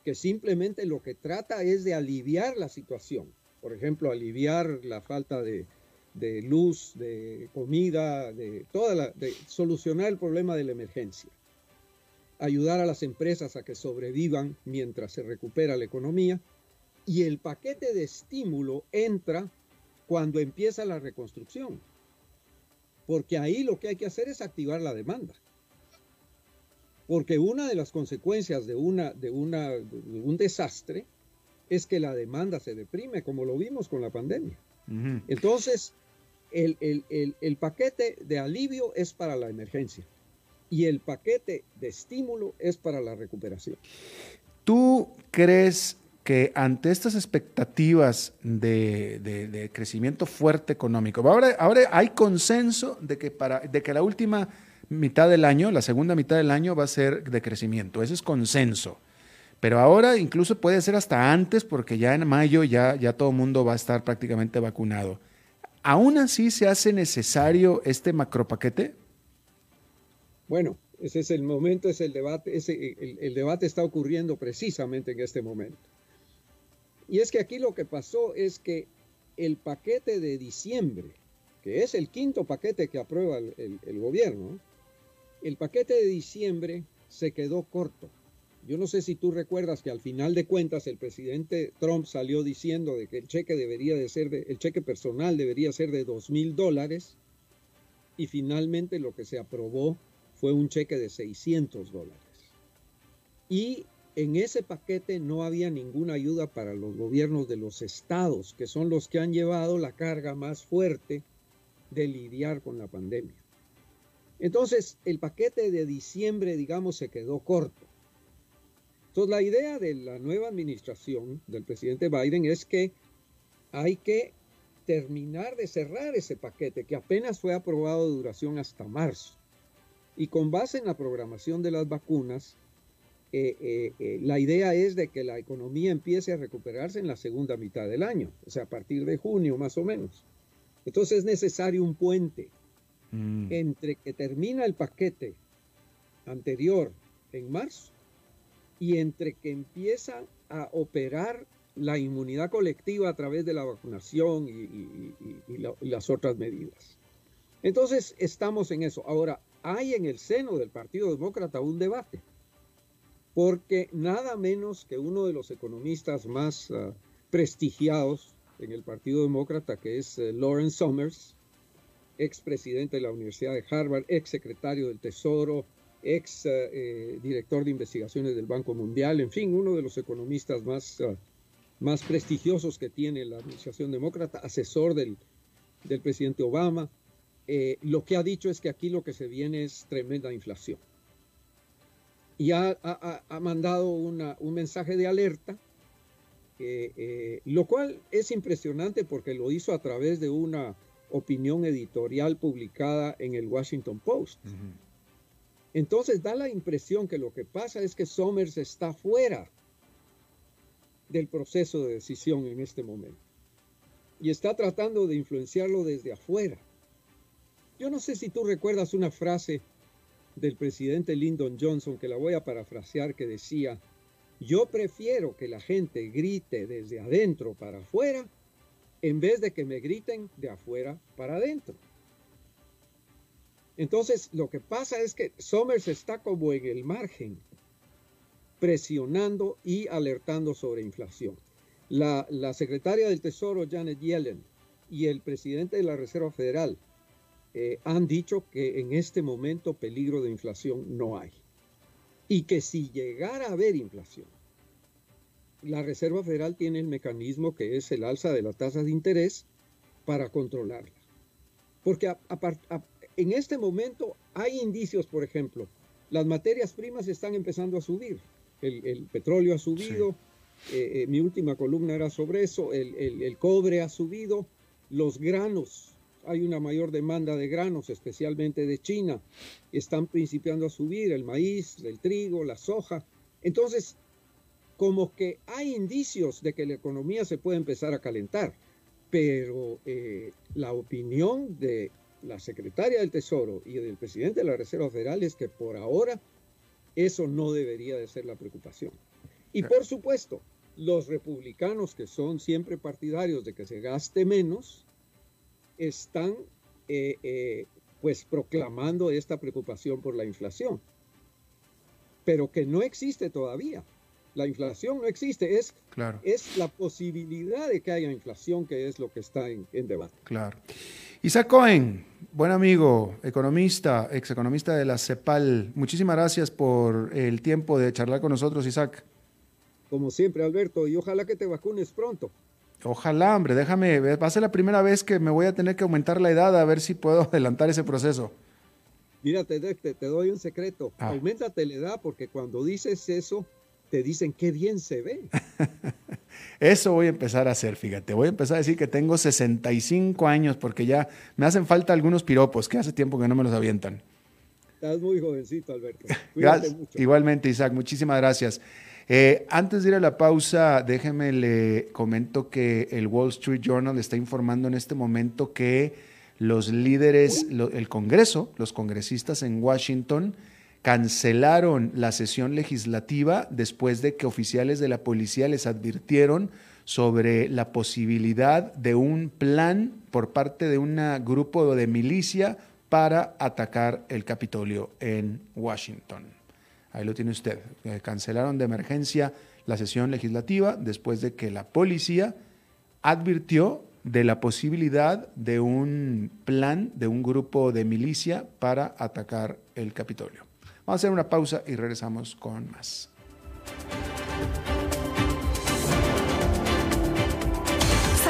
que simplemente lo que trata es de aliviar la situación. Por ejemplo, aliviar la falta de, luz, de comida, de toda la, de solucionar el problema de la emergencia. Ayudar a las empresas a que sobrevivan mientras se recupera la economía. Y el paquete de estímulo entra cuando empieza la reconstrucción. Porque ahí lo que hay que hacer es activar la demanda. Porque una de las consecuencias de, una, de, una, un desastre es que la demanda se deprime, como lo vimos con la pandemia. Entonces, el, el, paquete de alivio es para la emergencia y el paquete de estímulo es para la recuperación. ¿Tú crees que ante estas expectativas de, crecimiento fuerte económico, ahora, ahora hay consenso de que, para, de que la última mitad del año, la segunda mitad del año va a ser de crecimiento, ese es consenso. Pero ahora incluso puede ser hasta antes porque ya en mayo ya, ya todo el mundo va a estar prácticamente vacunado. ¿Aún así se hace necesario este macropaquete? Bueno, ese es el momento, es el debate, ese, el debate está ocurriendo precisamente en este momento. Y es que aquí lo que pasó es que el paquete de diciembre, que es el quinto paquete que aprueba el, gobierno, el paquete de diciembre se quedó corto. Yo no sé si tú recuerdas que al final de cuentas el presidente Trump salió diciendo de que el cheque debería de ser, el cheque personal debería ser de dos mil dólares y finalmente lo que se aprobó fue un cheque de 600 dólares. Y en ese paquete no había ninguna ayuda para los gobiernos de los estados, que son los que han llevado la carga más fuerte de lidiar con la pandemia. Entonces, el paquete de diciembre, digamos, se quedó corto. Entonces, la idea de la nueva administración del presidente Biden es que hay que terminar de cerrar ese paquete que apenas fue aprobado de duración hasta marzo. Y con base en la programación de las vacunas, eh, eh, eh, la idea es de que la economía empiece a recuperarse en la segunda mitad del año, o sea, a partir de junio más o menos. Entonces es necesario un puente mm. entre que termina el paquete anterior en marzo y entre que empieza a operar la inmunidad colectiva a través de la vacunación y las otras medidas. Entonces estamos en eso. Ahora, hay en el seno del Partido Demócrata un debate porque nada menos que uno de los economistas más ah, prestigiados en el Partido Demócrata, que es eh, Lawrence Summers, ex presidente de la Universidad de Harvard, ex secretario del Tesoro, ex eh, eh, director de investigaciones del Banco Mundial, en fin, uno de los economistas más, ah, más prestigiosos que tiene la administración demócrata, asesor del, del presidente Obama, lo que ha dicho es que aquí lo que se viene es tremenda inflación y ha, mandado un mensaje de alerta, eh, lo cual es impresionante porque lo hizo a través de una opinión editorial publicada en el Washington Post. Entonces da la impresión que lo que pasa es que Somers está fuera del proceso de decisión en este momento y está tratando de influenciarlo desde afuera. Yo no sé si tú recuerdas una frase del presidente Lyndon Johnson, que la voy a parafrasear, que decía, yo prefiero que la gente grite desde adentro para afuera en vez de que me griten de afuera para adentro. Entonces, lo que pasa es que Somers está como en el margen, presionando y alertando sobre inflación. La, secretaria del Tesoro, Janet Yellen, y el presidente de la Reserva Federal, eh, han dicho que en este momento peligro de inflación no hay. Y que si llegara a haber inflación, la Reserva Federal tiene el mecanismo que es el alza de la tasa de interés para controlarla. Porque en este momento hay indicios, por ejemplo, las materias primas están empezando a subir. El, petróleo ha subido, eh, eh, mi última columna era sobre eso, el cobre ha subido, los granos hay una mayor demanda de granos, especialmente de China. Están principiando a subir el maíz, el trigo, la soja. Entonces, como que hay indicios de que la economía se puede empezar a calentar, pero eh, la opinión de la secretaria del Tesoro y del presidente de la Reserva Federal es que por ahora Eso no debería de ser la preocupación. Y por supuesto, los republicanos que son siempre partidarios de que se gaste menos, están eh, eh, pues proclamando esta preocupación por la inflación, pero que no existe todavía. La inflación no existe, es, claro. es la posibilidad de que haya inflación que es lo que está en, en debate. Claro. Isaac Cohen, buen amigo, economista, ex economista de la CEPAL, muchísimas gracias por el tiempo de charlar con nosotros, Isaac. Como siempre, Alberto, y ojalá que te vacunes pronto. Ojalá, hombre, déjame, va a ser la primera vez que me voy a tener que aumentar la edad a ver si puedo adelantar ese proceso. Mira, te, doy un secreto. Ah. Aumentate la edad porque cuando dices eso, te dicen qué bien se ve. eso voy a empezar a hacer, fíjate. Voy a empezar a decir que tengo 65 años porque ya me hacen falta algunos piropos que hace tiempo que no me los avientan. Estás muy jovencito, Alberto. Gracias. Igualmente, Isaac, muchísimas gracias. Eh, antes de ir a la pausa, déjeme le comento que el Wall Street Journal está informando en este momento que los líderes, el Congreso, los congresistas en Washington, cancelaron la sesión legislativa después de que oficiales de la policía les advirtieron sobre la posibilidad de un plan por parte de un grupo de milicia para atacar el Capitolio en Washington. Ahí lo tiene usted. Eh, cancelaron de emergencia la sesión legislativa después de que la policía advirtió de la posibilidad de un plan de un grupo de milicia para atacar el Capitolio. Vamos a hacer una pausa y regresamos con más.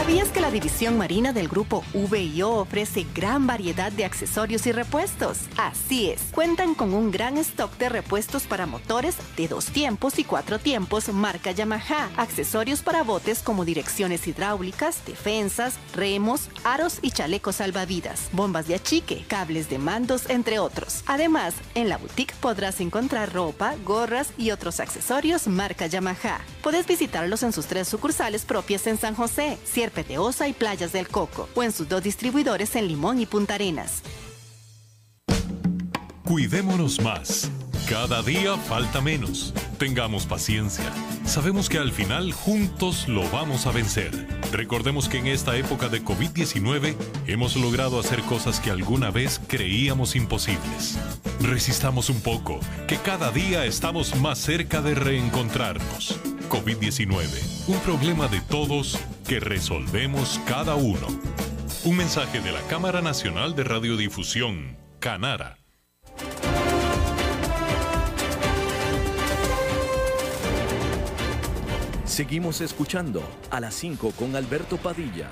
¿Sabías que la división marina del grupo VIO ofrece gran variedad de accesorios y repuestos? Así es, cuentan con un gran stock de repuestos para motores de dos tiempos y cuatro tiempos marca Yamaha, accesorios para botes como direcciones hidráulicas, defensas, remos, aros y chalecos salvavidas, bombas de achique, cables de mandos, entre otros. Además, en la boutique podrás encontrar ropa, gorras y otros accesorios marca Yamaha. Puedes visitarlos en sus tres sucursales propias en San José, Peteosa y Playas del Coco, o en sus dos distribuidores en Limón y Punta Arenas. Cuidémonos más. Cada día falta menos. Tengamos paciencia. Sabemos que al final juntos lo vamos a vencer. Recordemos que en esta época de COVID-19 hemos logrado hacer cosas que alguna vez creíamos imposibles. Resistamos un poco, que cada día estamos más cerca de reencontrarnos. COVID-19, un problema de todos que resolvemos cada uno. Un mensaje de la Cámara Nacional de Radiodifusión, Canara. Seguimos escuchando a las 5 con Alberto Padilla.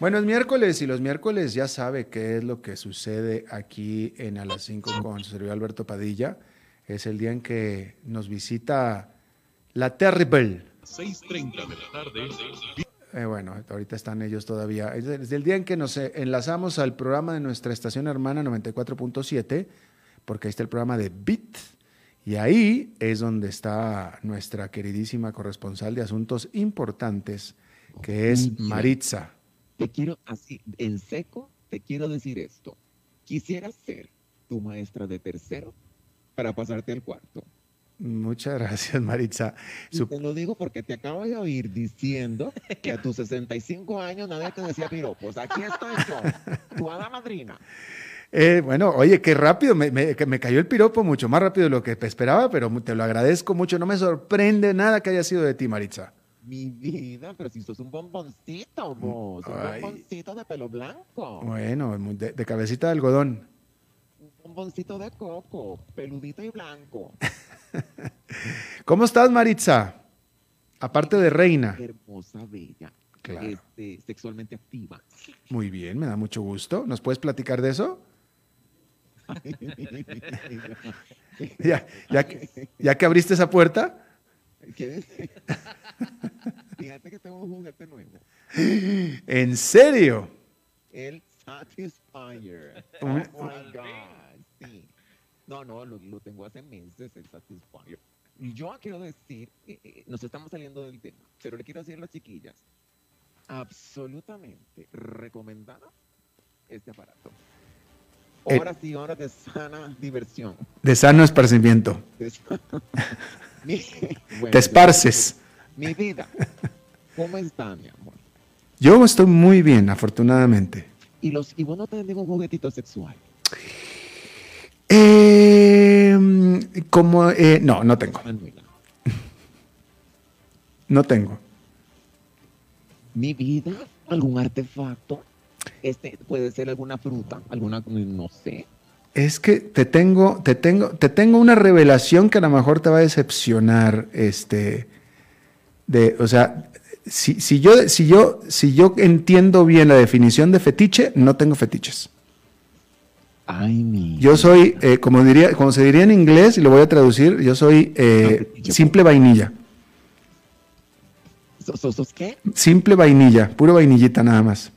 Bueno, es miércoles y los miércoles ya sabe qué es lo que sucede aquí en A las 5 con su servidor Alberto Padilla. Es el día en que nos visita la Terrible. 6.30 de la tarde. Eh, bueno, ahorita están ellos todavía. Desde el día en que nos enlazamos al programa de nuestra estación hermana 94.7, porque ahí está el programa de BIT, y ahí es donde está nuestra queridísima corresponsal de asuntos importantes, que es Maritza. Te quiero, así, en seco, te quiero decir esto. Quisiera ser tu maestra de tercero para pasarte al cuarto. Muchas gracias, Maritza. te lo digo porque te acabo de oír diciendo que a tus 65 años nadie te decía piropos. Aquí estoy yo, tu hada madrina. Eh, bueno, oye, qué rápido, me, me, me, cayó el piropo mucho más rápido de lo que esperaba, pero te lo agradezco mucho. No me sorprende nada que haya sido de ti, Maritza. Mi vida, pero si sos un bomboncito, vos, un bomboncito de pelo blanco. Bueno, de, de cabecita de algodón. Un bomboncito de coco, peludito y blanco. ¿Cómo estás, Maritza? Aparte de reina. Hermosa, bella. Este, sexualmente activa. Muy bien, me da mucho gusto. ¿Nos puedes platicar de eso? ya, ya, que abriste esa puerta. Fíjate que tengo un juguete nuevo. ¿En serio? El Satisfyer. Oh my God. Sí. No, no, lo, tengo hace meses, el Satisfyer. Y yo quiero decir, eh, eh, nos estamos saliendo del tema, pero le quiero decir a las chiquillas, absolutamente recomendado este aparato. Ahora sí, hora de sana diversión. De sano esparcimiento. Mi- bueno, Te esparces. Mi vida, ¿cómo está, mi amor? Yo estoy muy bien, afortunadamente. Y, los, y vos no tenés ningún juguetito sexual. Eh, como, eh, no, no tengo. Manuela. No tengo. Mi vida, algún artefacto. Este puede ser alguna fruta, alguna, no sé. Es que te tengo, te tengo, te tengo una revelación que a lo mejor te va a decepcionar. Este, de, o sea, si, si yo, si yo, si yo entiendo bien la definición de fetiche, no tengo fetiches. Ay, mi. Yo soy, eh, como diría, como se diría en inglés y lo voy a traducir, yo soy eh, simple vainilla, ¿Sos, qué? simple vainilla, puro vainillita nada más.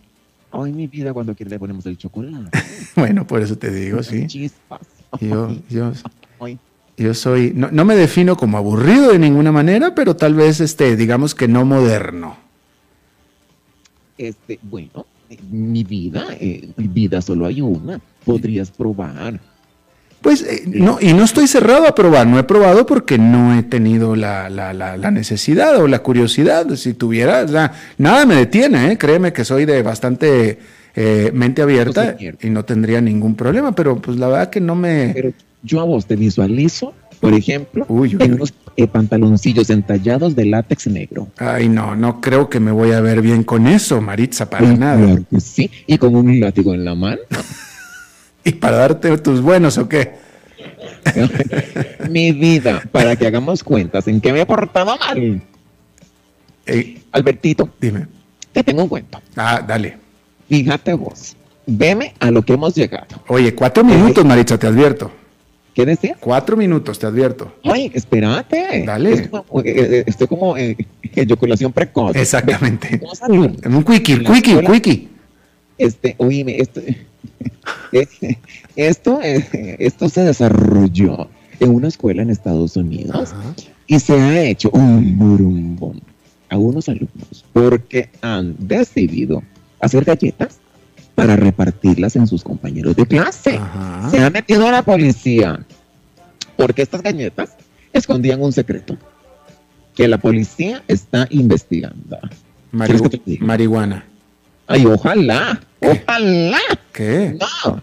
Ay, mi vida, cuando quiere le ponemos el chocolate. Bueno, por eso te digo, sí. Chispas. Yo, yo, soy, no, no me defino como aburrido de ninguna manera, pero tal vez, este, digamos que no moderno. este, bueno, eh, mi vida, eh, mi vida solo hay una. Podrías probar. Pues eh, no, y no estoy cerrado a probar, no he probado porque no he tenido la, la- la- la necesidad o la curiosidad. Si tuviera, o sea, nada me detiene, ¿eh? créeme que soy de bastante eh, mente abierta cierto. y no tendría ningún problema, pero pues la verdad que no me... Pero yo a vos te visualizo, por ejemplo, Uy, uy, en unos eh, pantaloncillos entallados de látex negro. Ay, no, no creo que me voy a ver bien con eso, Maritza, para Uy, nada. claro que sí, y con un látigo en la mano. ¿Y para darte tus buenos o qué? mi vida, para que hagamos cuentas en qué me he portado mal. Eh, Albertito, dime. te tengo un cuento. Ah, dale. Fíjate vos, veme a lo que hemos llegado. Oye, cuatro minutos, Maritza, te advierto. ¿Qué decir? Cuatro minutos, te advierto. Ay, espérate. Dale. Es como, eh, eh, estoy como eh, eyaculación precoz. Exactamente. Vamos a. En un quickie, quickie, quickie. Este, oíme, esto, esto, esto se desarrolló en una escuela en Estados Unidos Ajá. y se ha hecho un burumbum a unos alumnos porque han decidido hacer galletas para repartirlas en sus compañeros de clase. Ajá. Se ha metido a la policía porque estas galletas escondían un secreto que la policía está investigando. Marihuana. Ay, ojalá, ojalá. ¿Qué? No.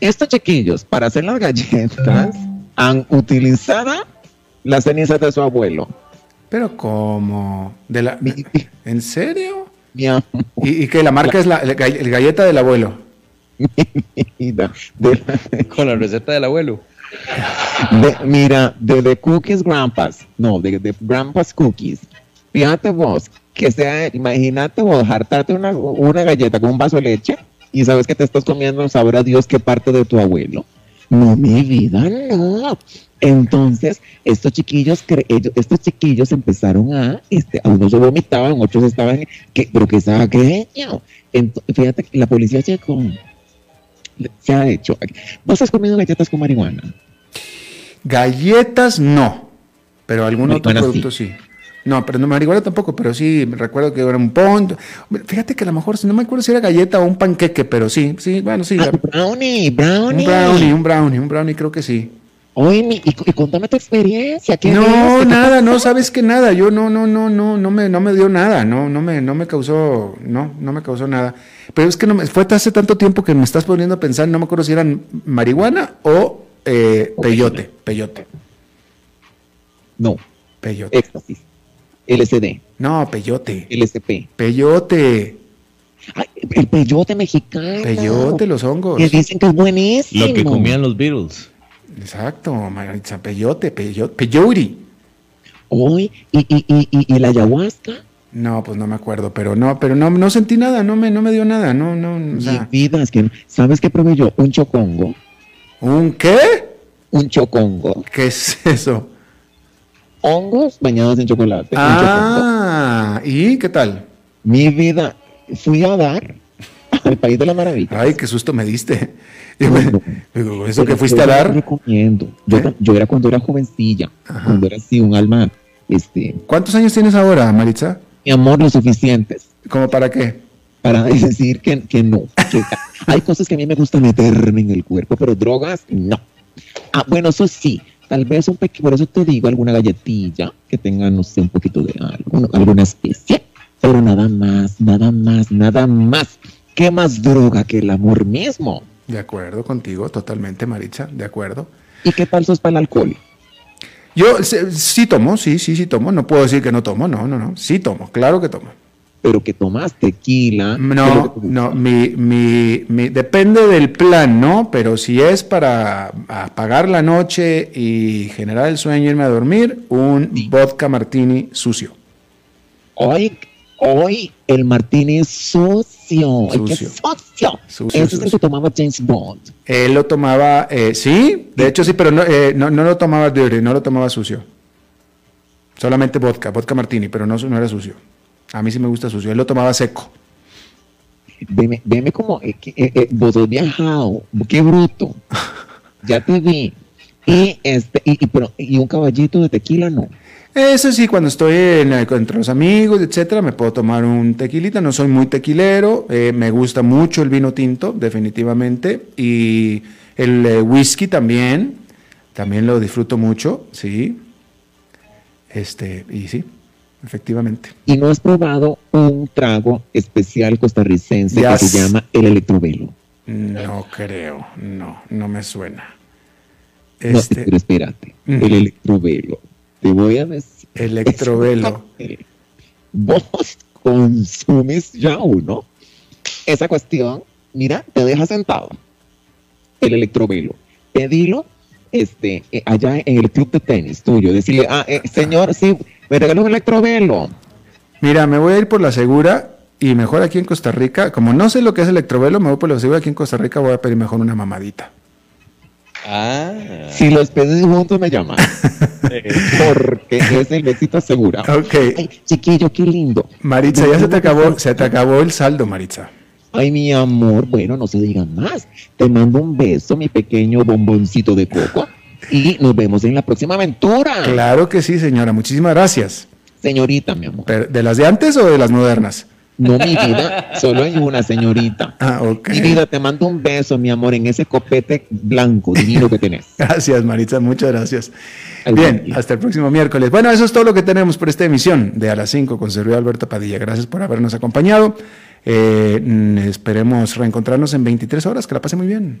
Estos chiquillos, para hacer las galletas, han utilizado las cenizas de su abuelo. Pero ¿cómo? ¿De la... Mi, ¿En serio? mi amor, ¿Y, y que la marca es la, el galleta del abuelo? mi vida, de- Con la receta del abuelo. de- mira, de The Cookies Grandpas, no, de, de Grandpas Cookies. Fíjate vos, que sea, imagínate vos, hartarte una, una galleta con un vaso de leche y sabes que te estás comiendo, sabrá Dios qué parte de tu abuelo. No, mi vida, no. Entonces, estos chiquillos, ellos- estos chiquillos empezaron a, este, a unos se vomitaban, otros estaban, que, pero que estaba. Ento- fíjate, que la policía llegó, se ha hecho. ¿Vos has comido galletas con marihuana? Galletas no, pero algún otro producto sí. No, pero no marihuana tampoco, pero sí, me recuerdo que era un pont. Fíjate que a lo mejor, no me acuerdo si era galleta o un panqueque, pero sí, sí, bueno, sí. Ah, la- brownie, un brownie. brownie, un brownie, un brownie creo que sí. Oye, y, y contame tu experiencia. ¿qué No, nada, no, sabes que nada, yo no, no, no, no, no me, no me dio nada, no, no me, no me causó, no, no me causó nada. Pero es que no me, fue hace tanto tiempo que me estás poniendo a pensar, no me acuerdo si eran marihuana o eh, peyote, peyote, No, peyote. éxtasis. LSD, No, peyote, LSP. peyote, Ay, el peyote mexicano. peyote, los hongos. Que dicen que es buenísimo. Lo que comían los Beatles. Exacto, Maritza, peyote, peyote, peyote. Hoy, y, y, y, y, y la ayahuasca. No, pues no me acuerdo, pero no, pero no, no sentí nada, no me, no me dio nada, no, no, o Mi vida, es que, ¿sabes qué probé yo? Un chocongo. ¿un qué? Un chocongo. ¿Qué es eso? Hongos bañados en chocolate. Ah, ¿y qué tal? Mi vida, fui a dar al país de la maravilla. Ay, qué susto me diste. Digo, eso que fuiste a dar, recomiendo. Yo, ¿Eh? yo era cuando era jovencilla, Ajá. cuando era así un alma, este, ¿cuántos años tienes ahora, Maritza? mi amor, lo suficientes. ¿Cómo para qué? para decir que, que no. que hay cosas que a mí me gusta meterme en el cuerpo, pero drogas, no. Ah, bueno, eso sí, tal vez un pequeño, por eso te digo, alguna galletilla que tenga, no sé, un poquito de algo, alguna especie, pero nada más, nada más, nada más. ¿Qué más droga que el amor mismo? De acuerdo contigo, totalmente, Maritza, de acuerdo. ¿Y qué tal sos para el alcohol? Yo sí, sí tomo, sí, sí, sí tomo. No puedo decir que no tomo, no, no, no. Sí tomo, claro que tomo. Pero que tomas tequila. ¿qué es No, que no, mi, mi, mi- depende del plan, ¿no? Pero si es para apagar la noche y generar el sueño y irme a dormir, un vodka martini sucio. Hoy, hoy el martini es qué Sucio. socio. Sucio, Ese es el sucio. que tomaba James Bond. Él lo tomaba, eh, sí, de hecho sí, pero no, eh, no, no lo tomaba dirty, no lo tomaba sucio. Solamente vodka, vodka martini, pero no, no era sucio. A mí sí me gusta sucio. Él lo tomaba seco. Veme, veme como eh, eh, eh, vos has viajado, qué bruto. Ya te vi. Y este, y, y, pero, y un caballito de tequila no. Eso sí, cuando estoy en, entre los amigos, etcétera, me puedo tomar un tequilita. No soy muy tequilero, eh, me gusta mucho el vino tinto, definitivamente. Y el eh, whisky también, también lo disfruto mucho, sí. Este, y sí, efectivamente. Y no has probado un trago especial costarricense que se llama el electrovelo. No creo, no, no me suena. No, Este, pero espérate, Ujú. el electrovelo. Te voy a decir. electrovelo. Vos consumes ya uno. Esa cuestión, mira, te deja sentado. El electrovelo. Pedilo este, eh, allá en el club de tenis tuyo. Decirle, ah, eh, señor, sí, me regaló un electrovelo. Mira, me voy a ir por la segura y mejor aquí en Costa Rica. Como no sé lo que es electrovelo, me voy por la segura aquí en Costa Rica. Voy a pedir mejor una mamadita. Ah. Si los pedís juntos me llaman. Porque es el éxito seguro. Ok. Ay, chiquillo, qué lindo. Maritza, ya se te acabó, se te acabó el saldo, Maritza. Ay, mi amor, bueno, no se diga más. Te mando un beso, mi pequeño bomboncito de coco. Y nos vemos en la próxima aventura. Claro que sí, señora. Muchísimas gracias. Señorita, mi amor. Pero, ¿De las de antes o de las modernas? No, mi vida, solo hay una, señorita. Ah, ok. Mi vida, te mando un beso, mi amor, en ese copete blanco divino que tenés. Gracias, Maritza. Muchas gracias. Bien, día. hasta el próximo miércoles. Bueno, eso es todo lo que tenemos por esta emisión de A las 5 con servidor Alberto Padilla. Gracias por habernos acompañado. Eh, esperemos reencontrarnos en 23 horas. Que la pase muy bien.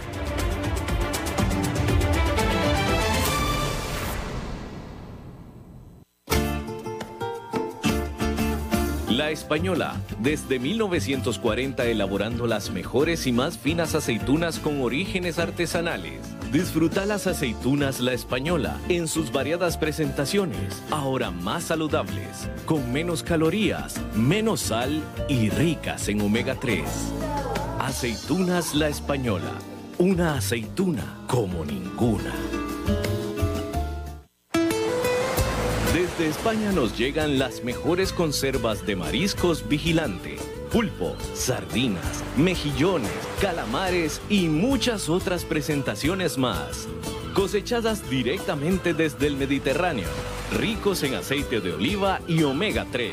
La Española, desde 1940 elaborando las mejores y más finas aceitunas con orígenes artesanales. Disfruta las aceitunas La Española en sus variadas presentaciones, ahora más saludables, con menos calorías, menos sal y ricas en omega 3. Aceitunas La Española, una aceituna como ninguna. Desde España nos llegan las mejores conservas de mariscos vigilante, pulpo, sardinas, mejillones, calamares y muchas otras presentaciones más. Cosechadas directamente desde el Mediterráneo, ricos en aceite de oliva y omega 3.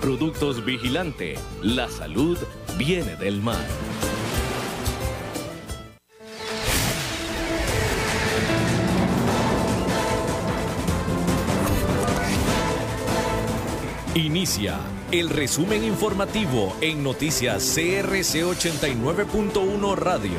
Productos vigilante, la salud viene del mar. Inicia el resumen informativo en noticias CRC 89.1 Radio.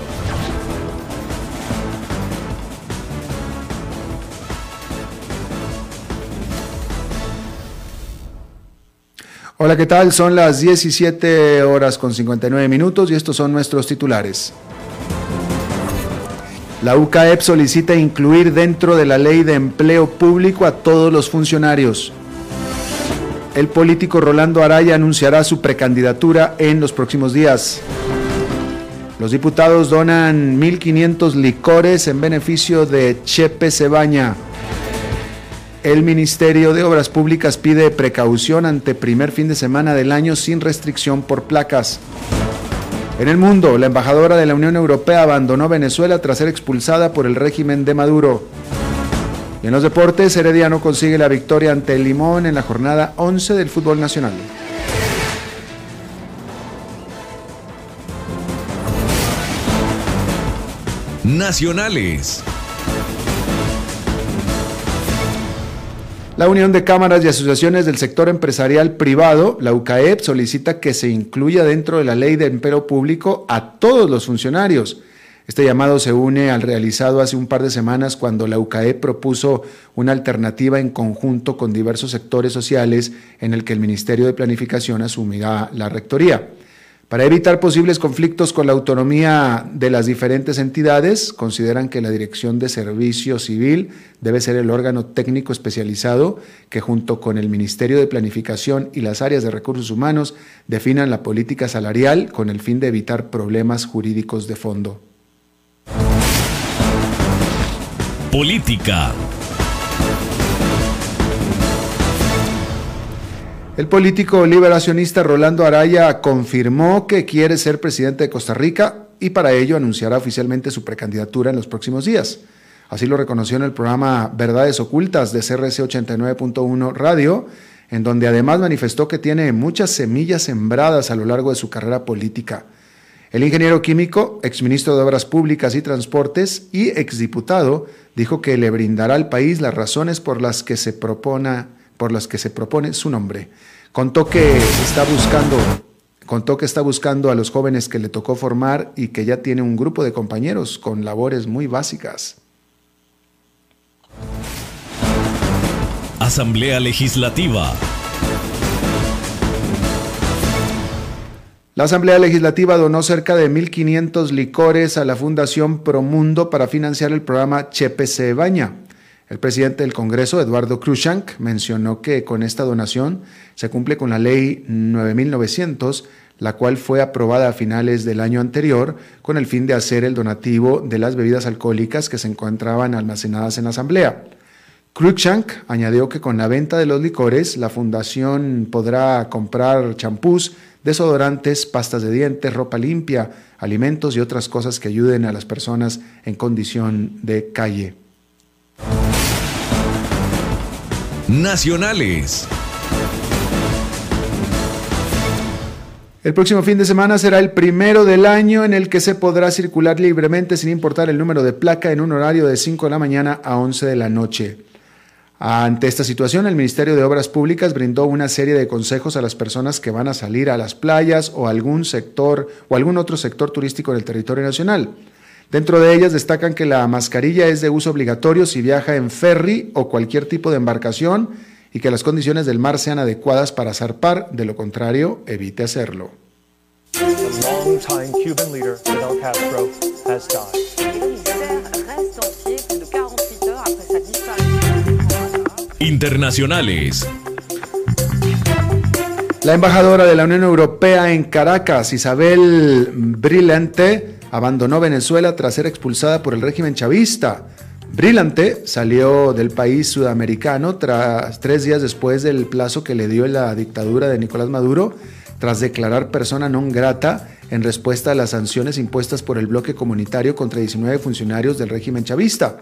Hola, ¿qué tal? Son las 17 horas con 59 minutos y estos son nuestros titulares. La UCAEP solicita incluir dentro de la ley de empleo público a todos los funcionarios. El político Rolando Araya anunciará su precandidatura en los próximos días. Los diputados donan 1.500 licores en beneficio de Chepe Cebaña. El Ministerio de Obras Públicas pide precaución ante primer fin de semana del año sin restricción por placas. En el mundo, la embajadora de la Unión Europea abandonó Venezuela tras ser expulsada por el régimen de Maduro. Y en los deportes, Herediano consigue la victoria ante el Limón en la jornada 11 del fútbol nacional. Nacionales. La Unión de Cámaras y Asociaciones del Sector Empresarial Privado, la UCAEP, solicita que se incluya dentro de la ley de empleo público a todos los funcionarios. Este llamado se une al realizado hace un par de semanas cuando la UCAEP propuso una alternativa en conjunto con diversos sectores sociales en el que el Ministerio de Planificación asumirá la rectoría. Para evitar posibles conflictos con la autonomía de las diferentes entidades, consideran que la Dirección de Servicio Civil debe ser el órgano técnico especializado que junto con el Ministerio de Planificación y las áreas de recursos humanos definan la política salarial con el fin de evitar problemas jurídicos de fondo. Política. El político liberacionista Rolando Araya confirmó que quiere ser presidente de Costa Rica y para ello anunciará oficialmente su precandidatura en los próximos días. Así lo reconoció en el programa Verdades Ocultas de CRC 89.1 Radio, en donde además manifestó que tiene muchas semillas sembradas a lo largo de su carrera política. El ingeniero químico, exministro de Obras Públicas y Transportes y exdiputado, dijo que le brindará al país las razones por las que se propone por las que se propone su nombre. Contó que está buscando contó que está buscando a los jóvenes que le tocó formar y que ya tiene un grupo de compañeros con labores muy básicas. Asamblea Legislativa. La Asamblea Legislativa donó cerca de 1.500 licores a la Fundación Promundo para financiar el programa Chepe Se Baña. El presidente del Congreso, Eduardo Cruzank, mencionó que con esta donación se cumple con la ley 9900, la cual fue aprobada a finales del año anterior con el fin de hacer el donativo de las bebidas alcohólicas que se encontraban almacenadas en la Asamblea. Cruikshank añadió que con la venta de los licores, la fundación podrá comprar champús, desodorantes, pastas de dientes, ropa limpia, alimentos y otras cosas que ayuden a las personas en condición de calle. Nacionales. El próximo fin de semana será el primero del año en el que se podrá circular libremente sin importar el número de placa en un horario de 5 de la mañana a 11 de la noche. Ante esta situación, el Ministerio de Obras Públicas brindó una serie de consejos a las personas que van a salir a las playas o algún sector o algún otro sector turístico del territorio nacional. Dentro de ellas destacan que la mascarilla es de uso obligatorio si viaja en ferry o cualquier tipo de embarcación y que las condiciones del mar sean adecuadas para zarpar, de lo contrario, evite hacerlo. Internacionales. La embajadora de la Unión Europea en Caracas, Isabel Brillante, abandonó Venezuela tras ser expulsada por el régimen chavista. Brillante salió del país sudamericano tras tres días después del plazo que le dio la dictadura de Nicolás Maduro, tras declarar persona non grata en respuesta a las sanciones impuestas por el bloque comunitario contra 19 funcionarios del régimen chavista.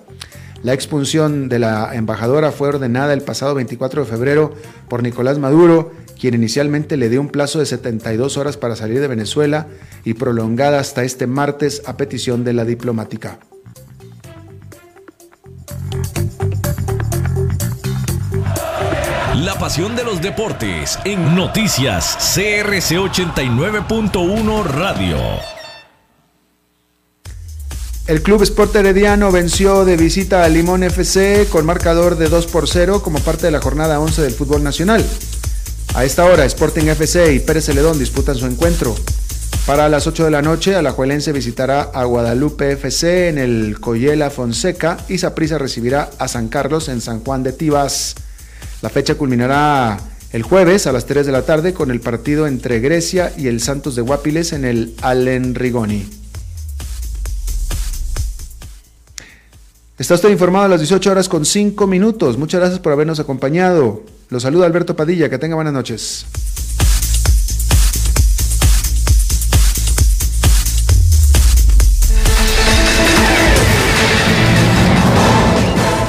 La expulsión de la embajadora fue ordenada el pasado 24 de febrero por Nicolás Maduro, quien inicialmente le dio un plazo de 72 horas para salir de Venezuela y prolongada hasta este martes a petición de la diplomática. Pasión de los deportes en noticias CRC 89.1 Radio. El Club Sport Herediano venció de visita a Limón FC con marcador de 2 por 0 como parte de la jornada 11 del fútbol nacional. A esta hora, Sporting FC y Pérez Celedón disputan su encuentro. Para las 8 de la noche, Alajuelense visitará a Guadalupe FC en el Coyela Fonseca y Saprissa recibirá a San Carlos en San Juan de Tibas. La fecha culminará el jueves a las 3 de la tarde con el partido entre Grecia y el Santos de Guapiles en el Allen Rigoni. Está usted informado a las 18 horas con 5 minutos. Muchas gracias por habernos acompañado. Los saluda Alberto Padilla. Que tenga buenas noches.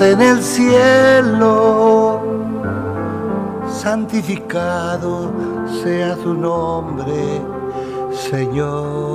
En el cielo, santificado sea tu nombre, Señor.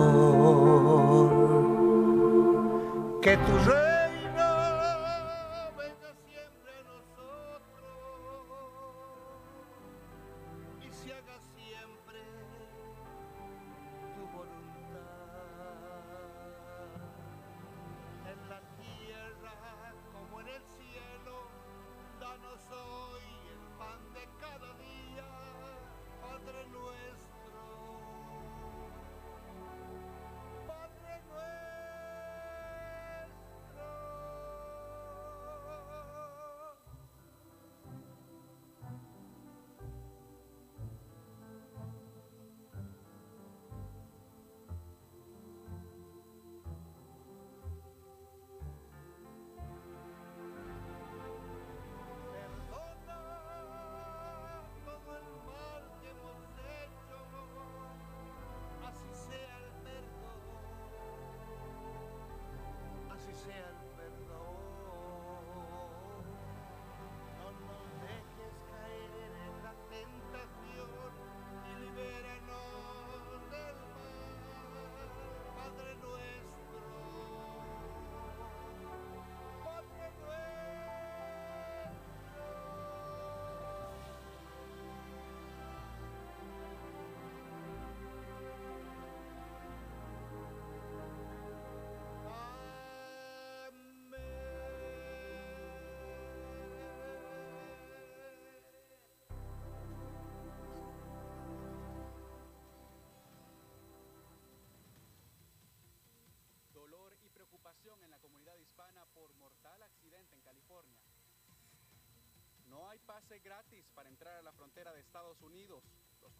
Así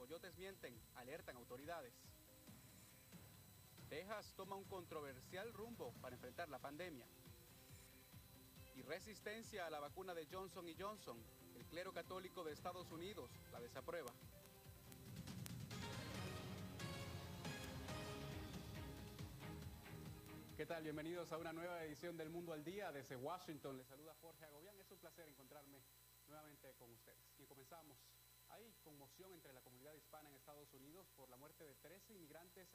coyotes mienten, alertan autoridades. Texas toma un controversial rumbo para enfrentar la pandemia. Y resistencia a la vacuna de Johnson Johnson. El clero católico de Estados Unidos la desaprueba. ¿Qué tal? Bienvenidos a una nueva edición del Mundo al Día desde Washington. Les saluda Jorge Agobián. Es un placer encontrarme nuevamente con ustedes. Y comenzamos. Hay conmoción entre la Estados Unidos por la muerte de 13 inmigrantes.